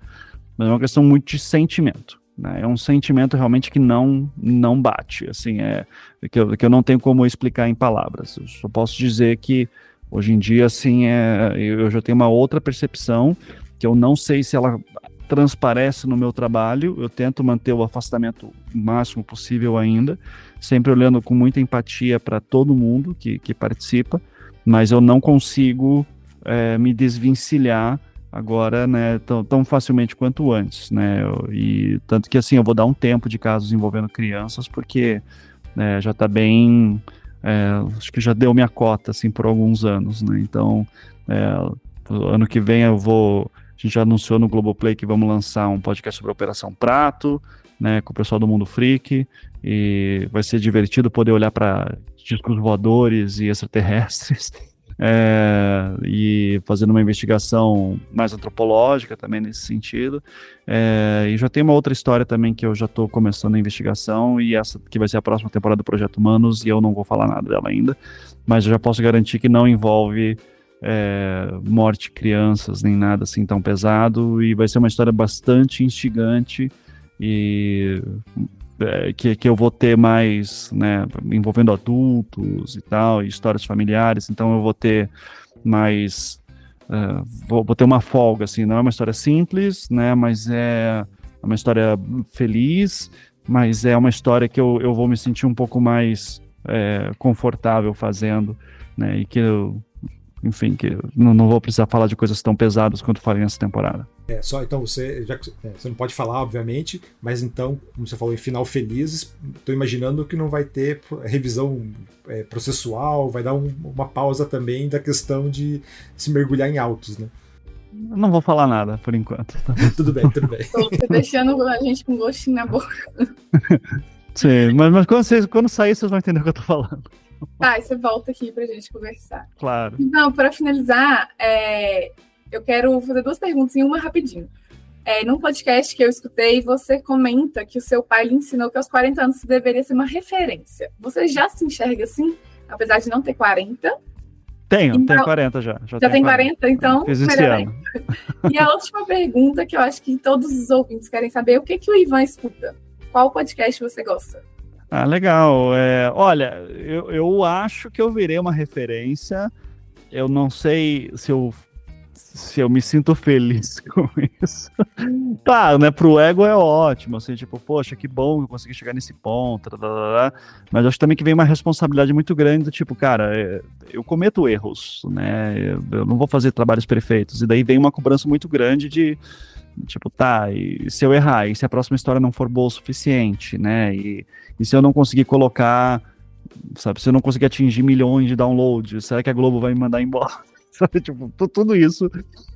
mas é uma questão muito de sentimento. Né? É um sentimento realmente que não não bate, assim, é que eu, que eu não tenho como explicar em palavras. Eu só posso dizer que hoje em dia, assim, é, eu já tenho uma outra percepção que eu não sei se ela transparece no meu trabalho. Eu tento manter o afastamento máximo possível ainda, sempre olhando com muita empatia para todo mundo que, que participa mas eu não consigo é, me desvencilhar agora, né, tão, tão facilmente quanto antes, né, e tanto que assim, eu vou dar um tempo de casos envolvendo crianças, porque né, já está bem, é, acho que já deu minha cota, assim, por alguns anos, né, então, é, ano que vem eu vou, a gente já anunciou no Globoplay que vamos lançar um podcast sobre a Operação Prato, né, com o pessoal do Mundo Freak, e vai ser divertido poder olhar para discos voadores e extraterrestres, [laughs] é, e fazendo uma investigação mais antropológica também nesse sentido. É, e já tem uma outra história também que eu já estou começando a investigação, e essa que vai ser a próxima temporada do Projeto Humanos, e eu não vou falar nada dela ainda, mas eu já posso garantir que não envolve é, morte crianças, nem nada assim tão pesado, e vai ser uma história bastante instigante e é, que, que eu vou ter mais, né, envolvendo adultos e tal, e histórias familiares, então eu vou ter mais, uh, vou, vou, ter uma folga, assim, não é uma história simples, né, mas é uma história feliz, mas é uma história que eu, eu vou me sentir um pouco mais é, confortável fazendo, né, e que eu, enfim, que não, não vou precisar falar de coisas tão pesadas quanto falei nessa temporada. É, só então você já é, você não pode falar, obviamente, mas então, como você falou em final feliz, estou imaginando que não vai ter revisão é, processual, vai dar um, uma pausa também da questão de se mergulhar em autos, né? não vou falar nada por enquanto. [laughs] tudo bem, tudo bem. Tô deixando a gente com gostinho na boca. [laughs] Sim, mas, mas quando, vocês, quando sair, vocês vão entender o que eu tô falando. Tá, e você volta aqui pra gente conversar. Claro. Então, para finalizar, é, eu quero fazer duas perguntas em uma rapidinho. É, num podcast que eu escutei, você comenta que o seu pai lhe ensinou que aos 40 anos você deveria ser uma referência. Você já se enxerga assim, apesar de não ter 40? Tenho, então, tenho 40 já. Já, já tem 40, 40, então. Fiz esse ano. E a última pergunta que eu acho que todos os ouvintes querem saber: o que, que o Ivan escuta? Qual podcast você gosta? Ah, legal. É, olha, eu, eu acho que eu virei uma referência. Eu não sei se eu se eu me sinto feliz [laughs] com isso. Claro, né? Pro ego é ótimo, assim, tipo, poxa, que bom que eu consegui chegar nesse ponto, mas acho também que vem uma responsabilidade muito grande do tipo, cara, é, eu cometo erros, né? Eu não vou fazer trabalhos perfeitos, e daí vem uma cobrança muito grande de, tipo, tá, e se eu errar, e se a próxima história não for boa o suficiente, né? E, e se eu não conseguir colocar, sabe, se eu não conseguir atingir milhões de downloads, será que a Globo vai me mandar embora? [laughs] sabe? Tipo, tudo isso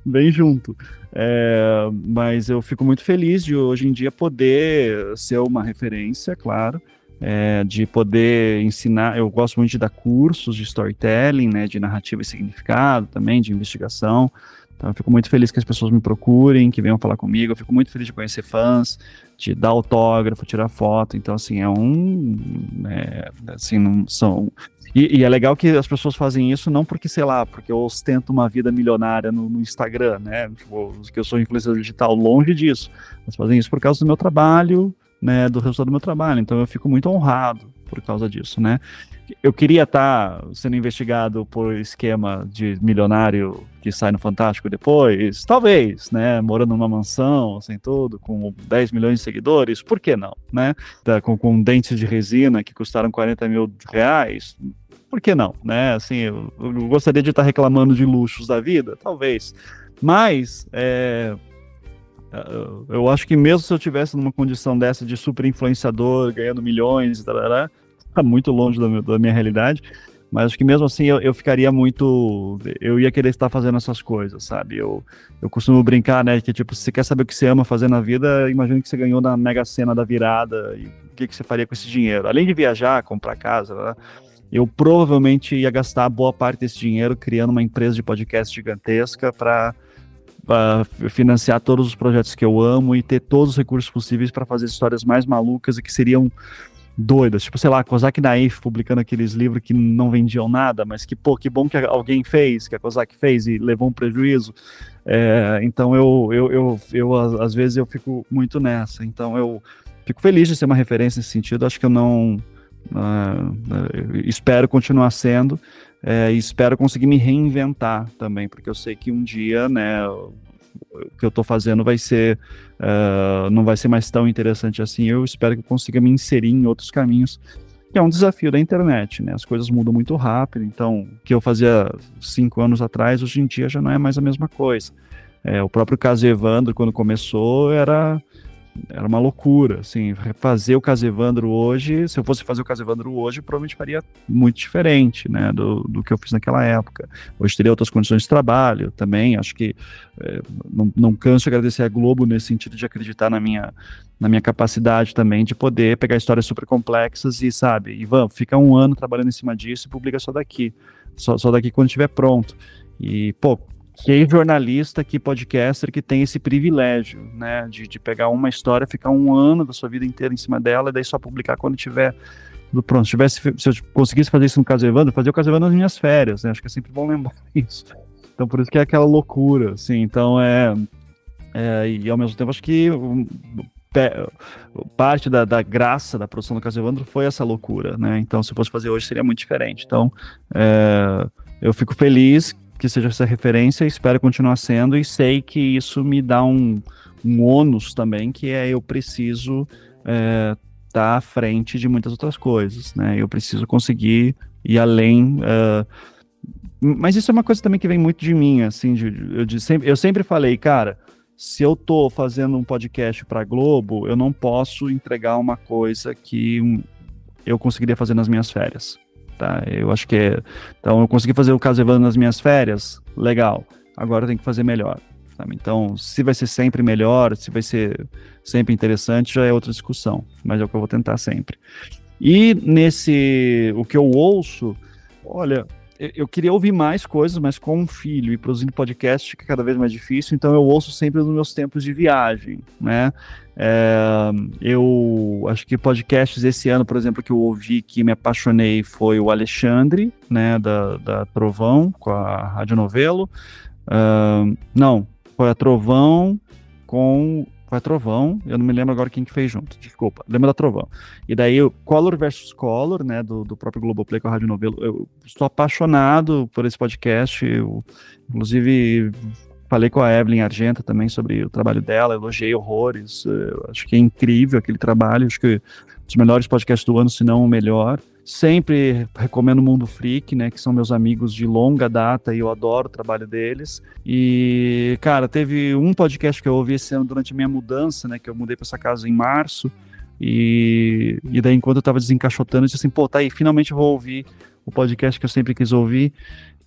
bem junto. É, mas eu fico muito feliz de hoje em dia poder ser uma referência, claro, é, de poder ensinar. Eu gosto muito de dar cursos de storytelling, né, de narrativa e significado também, de investigação. Então eu fico muito feliz que as pessoas me procurem, que venham falar comigo. Eu fico muito feliz de conhecer fãs, de dar autógrafo, tirar foto. Então assim é um, é, assim não são e, e, é legal que as pessoas fazem isso não porque, sei lá, porque eu ostento uma vida milionária no, no Instagram, né? Tipo, que eu sou influenciador digital, longe disso. Mas fazem isso por causa do meu trabalho, né? Do resultado do meu trabalho. Então eu fico muito honrado por causa disso, né? Eu queria estar tá sendo investigado por esquema de milionário que sai no Fantástico depois, talvez, né? Morando numa mansão, sem tudo, com 10 milhões de seguidores, por que não, né? Com, com dentes de resina que custaram 40 mil reais, por que não, né? Assim, eu, eu gostaria de estar reclamando de luxos da vida, talvez, mas é, eu acho que mesmo se eu tivesse numa condição dessa de super influenciador, ganhando milhões, tá muito longe da, da, minha realidade, mas acho que mesmo assim eu, eu, ficaria muito, eu ia querer estar fazendo essas coisas, sabe? Eu, eu costumo brincar, né, que tipo, se você quer saber o que você ama fazer na vida, imagine que você ganhou na Mega Sena da virada e o que, que você faria com esse dinheiro? Além de viajar, comprar casa, né? eu provavelmente ia gastar boa parte desse dinheiro criando uma empresa de podcast gigantesca para financiar todos os projetos que eu amo e ter todos os recursos possíveis para fazer histórias mais malucas e que seriam doidas. Tipo, sei lá, Kozak Naif publicando aqueles livros que não vendiam nada, mas que, pô, que bom que alguém fez, que a Kozak fez e levou um prejuízo. É, então eu, eu, eu, eu, às vezes eu fico muito nessa. Então eu fico feliz de ser uma referência nesse sentido. Acho que eu não Uh, espero continuar sendo é, e espero conseguir me reinventar também, porque eu sei que um dia, né, que eu estou fazendo vai ser, uh, não vai ser mais tão interessante assim. Eu espero que eu consiga me inserir em outros caminhos, que é um desafio da internet, né? As coisas mudam muito rápido, então o que eu fazia cinco anos atrás, hoje em dia já não é mais a mesma coisa. É, o próprio caso Evandro, quando começou, era era uma loucura, assim, fazer o Casevandro hoje, se eu fosse fazer o Casevandro hoje, provavelmente faria muito diferente, né, do, do que eu fiz naquela época. Hoje teria outras condições de trabalho também, acho que é, não, não canso de agradecer a Globo nesse sentido de acreditar na minha, na minha capacidade também de poder pegar histórias super complexas e, sabe, Ivan, fica um ano trabalhando em cima disso e publica só daqui, só, só daqui quando estiver pronto. E, pô, que jornalista, que podcaster que tem esse privilégio, né, de, de pegar uma história, ficar um ano da sua vida inteira em cima dela e daí só publicar quando tiver pronto. Se, tivesse, se eu conseguisse fazer isso no caso Evandro, fazer o caso Evandro nas minhas férias, né, acho que é sempre bom [laughs] lembrar isso. Então por isso que é aquela loucura, assim, então é, é e ao mesmo tempo acho que parte da, da, graça da produção do Caso Evandro foi essa loucura, né? Então, se fosse fazer hoje, seria muito diferente. Então, é, eu fico feliz que seja essa referência, espero continuar sendo, e sei que isso me dá um, um ônus também, que é eu preciso estar é, tá à frente de muitas outras coisas, né? Eu preciso conseguir ir além. Uh, mas isso é uma coisa também que vem muito de mim, assim, de, eu, de, sempre, eu sempre falei, cara, se eu tô fazendo um podcast para Globo, eu não posso entregar uma coisa que eu conseguiria fazer nas minhas férias tá? Eu acho que é... Então, eu consegui fazer o caso Evandro nas minhas férias, legal. Agora tenho que fazer melhor. Sabe? Então, se vai ser sempre melhor, se vai ser sempre interessante, já é outra discussão. Mas é o que eu vou tentar sempre. E nesse... O que eu ouço... Olha, eu queria ouvir mais coisas, mas com um filho e produzindo podcast fica cada vez mais difícil, então eu ouço sempre nos meus tempos de viagem, né? É, eu acho que podcasts esse ano, por exemplo, que eu ouvi que me apaixonei foi o Alexandre, né, da, da Trovão, com a Rádio Novelo. Uh, não, foi a Trovão com foi a Trovão, eu não me lembro agora quem que fez junto, desculpa, lembra da Trovão. E daí o Color versus Color, né, do, do próprio Globoplay com a Rádio Novelo, eu estou apaixonado por esse podcast, eu, inclusive falei com a Evelyn Argenta também sobre o trabalho dela, elogiei horrores, acho que é incrível aquele trabalho, acho que os melhores podcasts do ano, se não o melhor. Sempre recomendo o Mundo Freak, né? Que são meus amigos de longa data e eu adoro o trabalho deles. E, cara, teve um podcast que eu ouvi esse ano durante a minha mudança, né? Que eu mudei para essa casa em março. E, e daí, enquanto eu tava desencaixotando, eu disse assim: pô, tá aí, finalmente vou ouvir o podcast que eu sempre quis ouvir,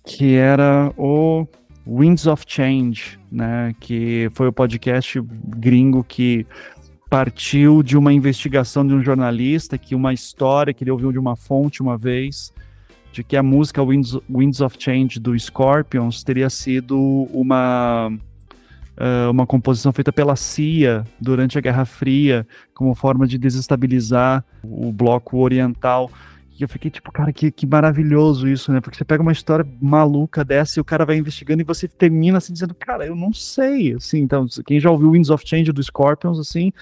que era o Winds of Change, né? Que foi o podcast gringo que partiu de uma investigação de um jornalista que uma história que ele ouviu de uma fonte uma vez de que a música Winds, Winds of Change do Scorpions teria sido uma uh, uma composição feita pela CIA durante a Guerra Fria como forma de desestabilizar o bloco oriental e eu fiquei tipo, cara, que, que maravilhoso isso, né? Porque você pega uma história maluca dessa e o cara vai investigando e você termina assim dizendo, cara, eu não sei, assim. Então, quem já ouviu Winds of Change do Scorpions, assim,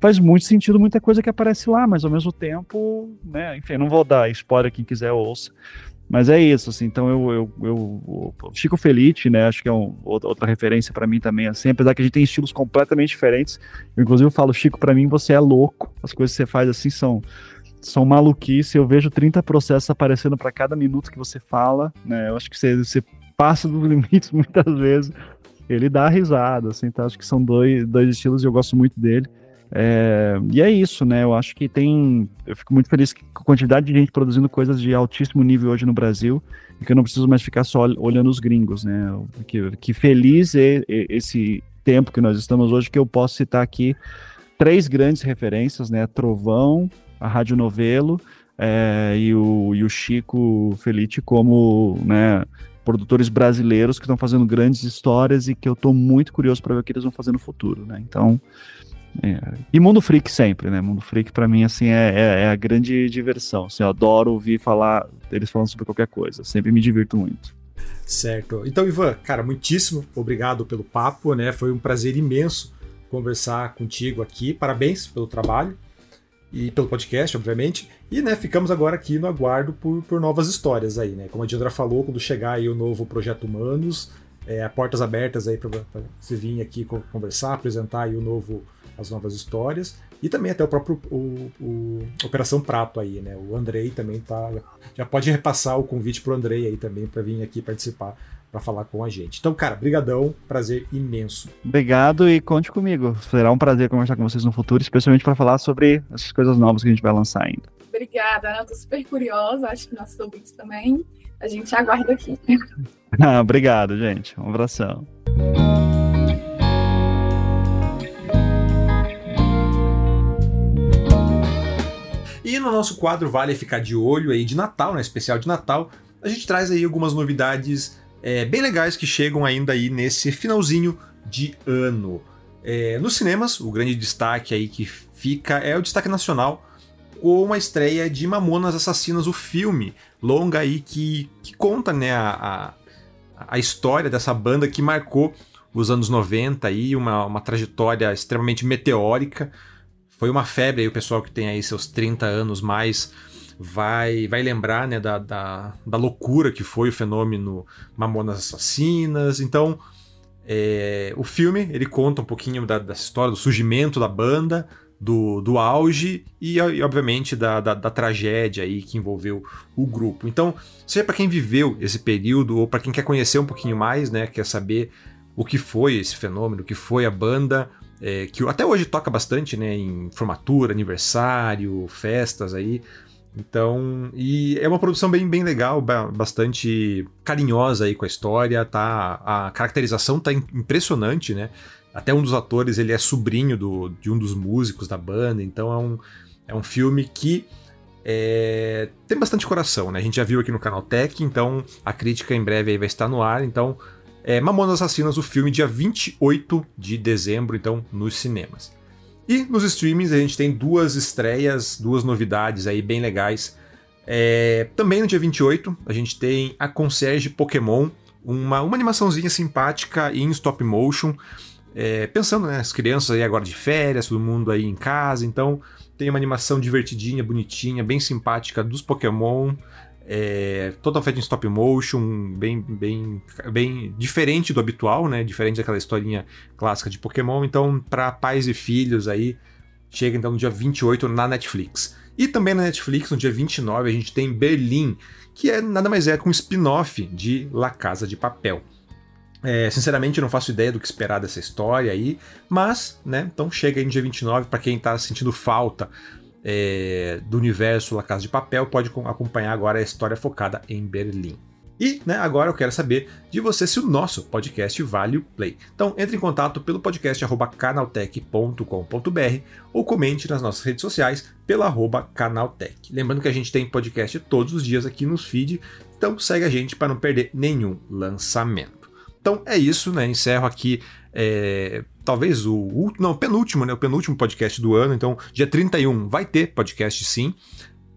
faz muito sentido muita coisa que aparece lá, mas ao mesmo tempo, né? Enfim, não vou dar spoiler, quem quiser ouça. Mas é isso, assim, então eu, eu, eu, Chico Felite, né, acho que é um, outra referência para mim também, assim, apesar que a gente tem estilos completamente diferentes, eu, inclusive eu falo, Chico, para mim você é louco, as coisas que você faz assim são são maluquice. Eu vejo 30 processos aparecendo para cada minuto que você fala, né? Eu acho que você, você passa dos [laughs] limites muitas vezes. Ele dá risada, assim, então acho que são dois, dois estilos e eu gosto muito dele. É, e é isso, né? Eu acho que tem. Eu fico muito feliz com a quantidade de gente produzindo coisas de altíssimo nível hoje no Brasil e que eu não preciso mais ficar só olhando os gringos, né? Que, que feliz é esse tempo que nós estamos hoje que eu posso citar aqui três grandes referências, né? Trovão, a Rádio Novelo é, e, o, e o Chico Felite como né, produtores brasileiros que estão fazendo grandes histórias e que eu estou muito curioso para ver o que eles vão fazer no futuro, né? Então, é, e Mundo Freak sempre, né? Mundo Freak para mim assim é, é, é, a grande diversão. Assim, eu adoro ouvir falar eles falando sobre qualquer coisa. Sempre me divirto muito. Certo. Então, Ivan, cara, muitíssimo obrigado pelo papo, né? Foi um prazer imenso conversar contigo aqui. Parabéns pelo trabalho e pelo podcast, obviamente. E, né, ficamos agora aqui no aguardo por, por novas histórias aí, né? Como a Diandra falou, quando chegar aí o novo Projeto Humanos, é, portas abertas aí para você vir aqui conversar, apresentar aí o novo, as novas histórias. E também até o próprio o, o Operação Prato aí, né? O Andrei também tá. Já pode repassar o convite pro Andrei aí também para vir aqui participar para falar com a gente. Então, cara, brigadão, prazer imenso. Obrigado e conte comigo. Será um prazer conversar com vocês no futuro, especialmente para falar sobre essas coisas novas que a gente vai lançar ainda. Obrigada, eu tô super curiosa, acho que nossos ouvintes também. A gente aguarda aqui. [laughs] ah, obrigado, gente. Um abração. E no nosso quadro Vale Ficar de Olho aí de Natal, né, especial de Natal, a gente traz aí algumas novidades é, bem legais que chegam ainda aí nesse finalzinho de ano. É, nos cinemas, o grande destaque aí que fica é o destaque nacional com a estreia de Mamonas Assassinas, o filme longa aí que, que conta né, a, a, a história dessa banda que marcou os anos 90 aí, uma, uma trajetória extremamente meteórica. Foi uma febre aí, o pessoal que tem aí seus 30 anos mais vai vai lembrar né, da, da, da loucura que foi o fenômeno Mamonas Assassinas. Então, é, o filme ele conta um pouquinho da, história do surgimento da banda, do, do auge e, e obviamente, da, da, da, tragédia aí que envolveu o grupo. Então, seja para quem viveu esse período ou para quem quer conhecer um pouquinho mais, né, quer saber o que foi esse fenômeno, o que foi a banda, é, que até hoje toca bastante né, em formatura, aniversário, festas aí. Então, e é uma produção bem, bem legal, bastante carinhosa aí com a história, tá? A caracterização tá impressionante, né? Até um dos atores, ele é sobrinho do, de um dos músicos da banda, então é um, é um filme que é, tem bastante coração, né? A gente já viu aqui no canal Tech, então a crítica em breve aí vai estar no ar. Então, é, Mamonas Assassinas, o filme, dia 28 de dezembro, então, nos cinemas. E nos streamings a gente tem duas estreias, duas novidades aí bem legais. É, também no dia 28 a gente tem a Concierge Pokémon, uma, uma animaçãozinha simpática em stop motion. É, pensando, né, as crianças aí agora de férias, todo mundo aí em casa, então tem uma animação divertidinha, bonitinha, bem simpática dos Pokémon. É, toda feita em stop motion, bem, bem, bem diferente do habitual, né? Diferente daquela historinha clássica de Pokémon. Então, para pais e filhos aí, chega então no dia 28 na Netflix. E também na Netflix, no dia 29, a gente tem Berlim, que é nada mais é que um spin-off de La Casa de Papel. É, sinceramente, não faço ideia do que esperar dessa história aí, mas, né, então chega aí no dia 29, para quem tá sentindo falta é, do universo La Casa de Papel, pode acompanhar agora a história focada em Berlim. E né, agora eu quero saber de você se o nosso podcast vale o play. Então entre em contato pelo podcast canaltech.com.br ou comente nas nossas redes sociais pela arroba canaltech. Lembrando que a gente tem podcast todos os dias aqui nos feed, então segue a gente para não perder nenhum lançamento. Então é isso, né? Encerro aqui é, talvez o não, penúltimo, né? O penúltimo podcast do ano. Então, dia 31 vai ter podcast sim.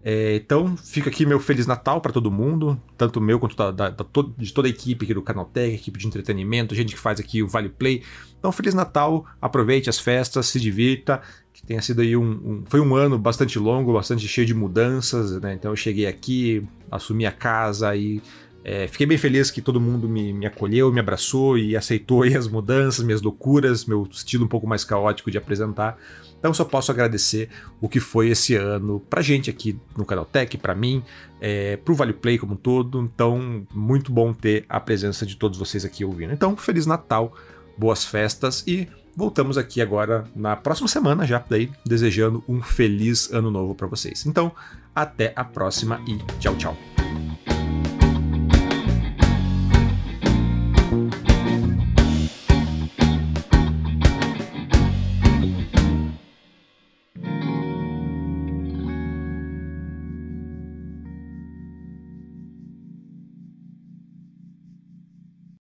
É, então, fica aqui meu Feliz Natal para todo mundo, tanto meu quanto da, da, da, de toda a equipe aqui do Canaltech, equipe de entretenimento, gente que faz aqui o Vale Play. Então, Feliz Natal, aproveite as festas, se divirta, que tenha sido aí um, um, Foi um ano bastante longo, bastante cheio de mudanças, né? Então, eu cheguei aqui, assumi a casa e é, fiquei bem feliz que todo mundo me, me acolheu, me abraçou e aceitou as mudanças, minhas loucuras, meu estilo um pouco mais caótico de apresentar. Então só posso agradecer o que foi esse ano pra gente aqui no Canal Tech, pra mim, é, pro Vale Play como um todo. Então, muito bom ter a presença de todos vocês aqui ouvindo. Então, Feliz Natal, boas festas e voltamos aqui agora na próxima semana já, daí desejando um feliz ano novo para vocês. Então, até a próxima e tchau, tchau.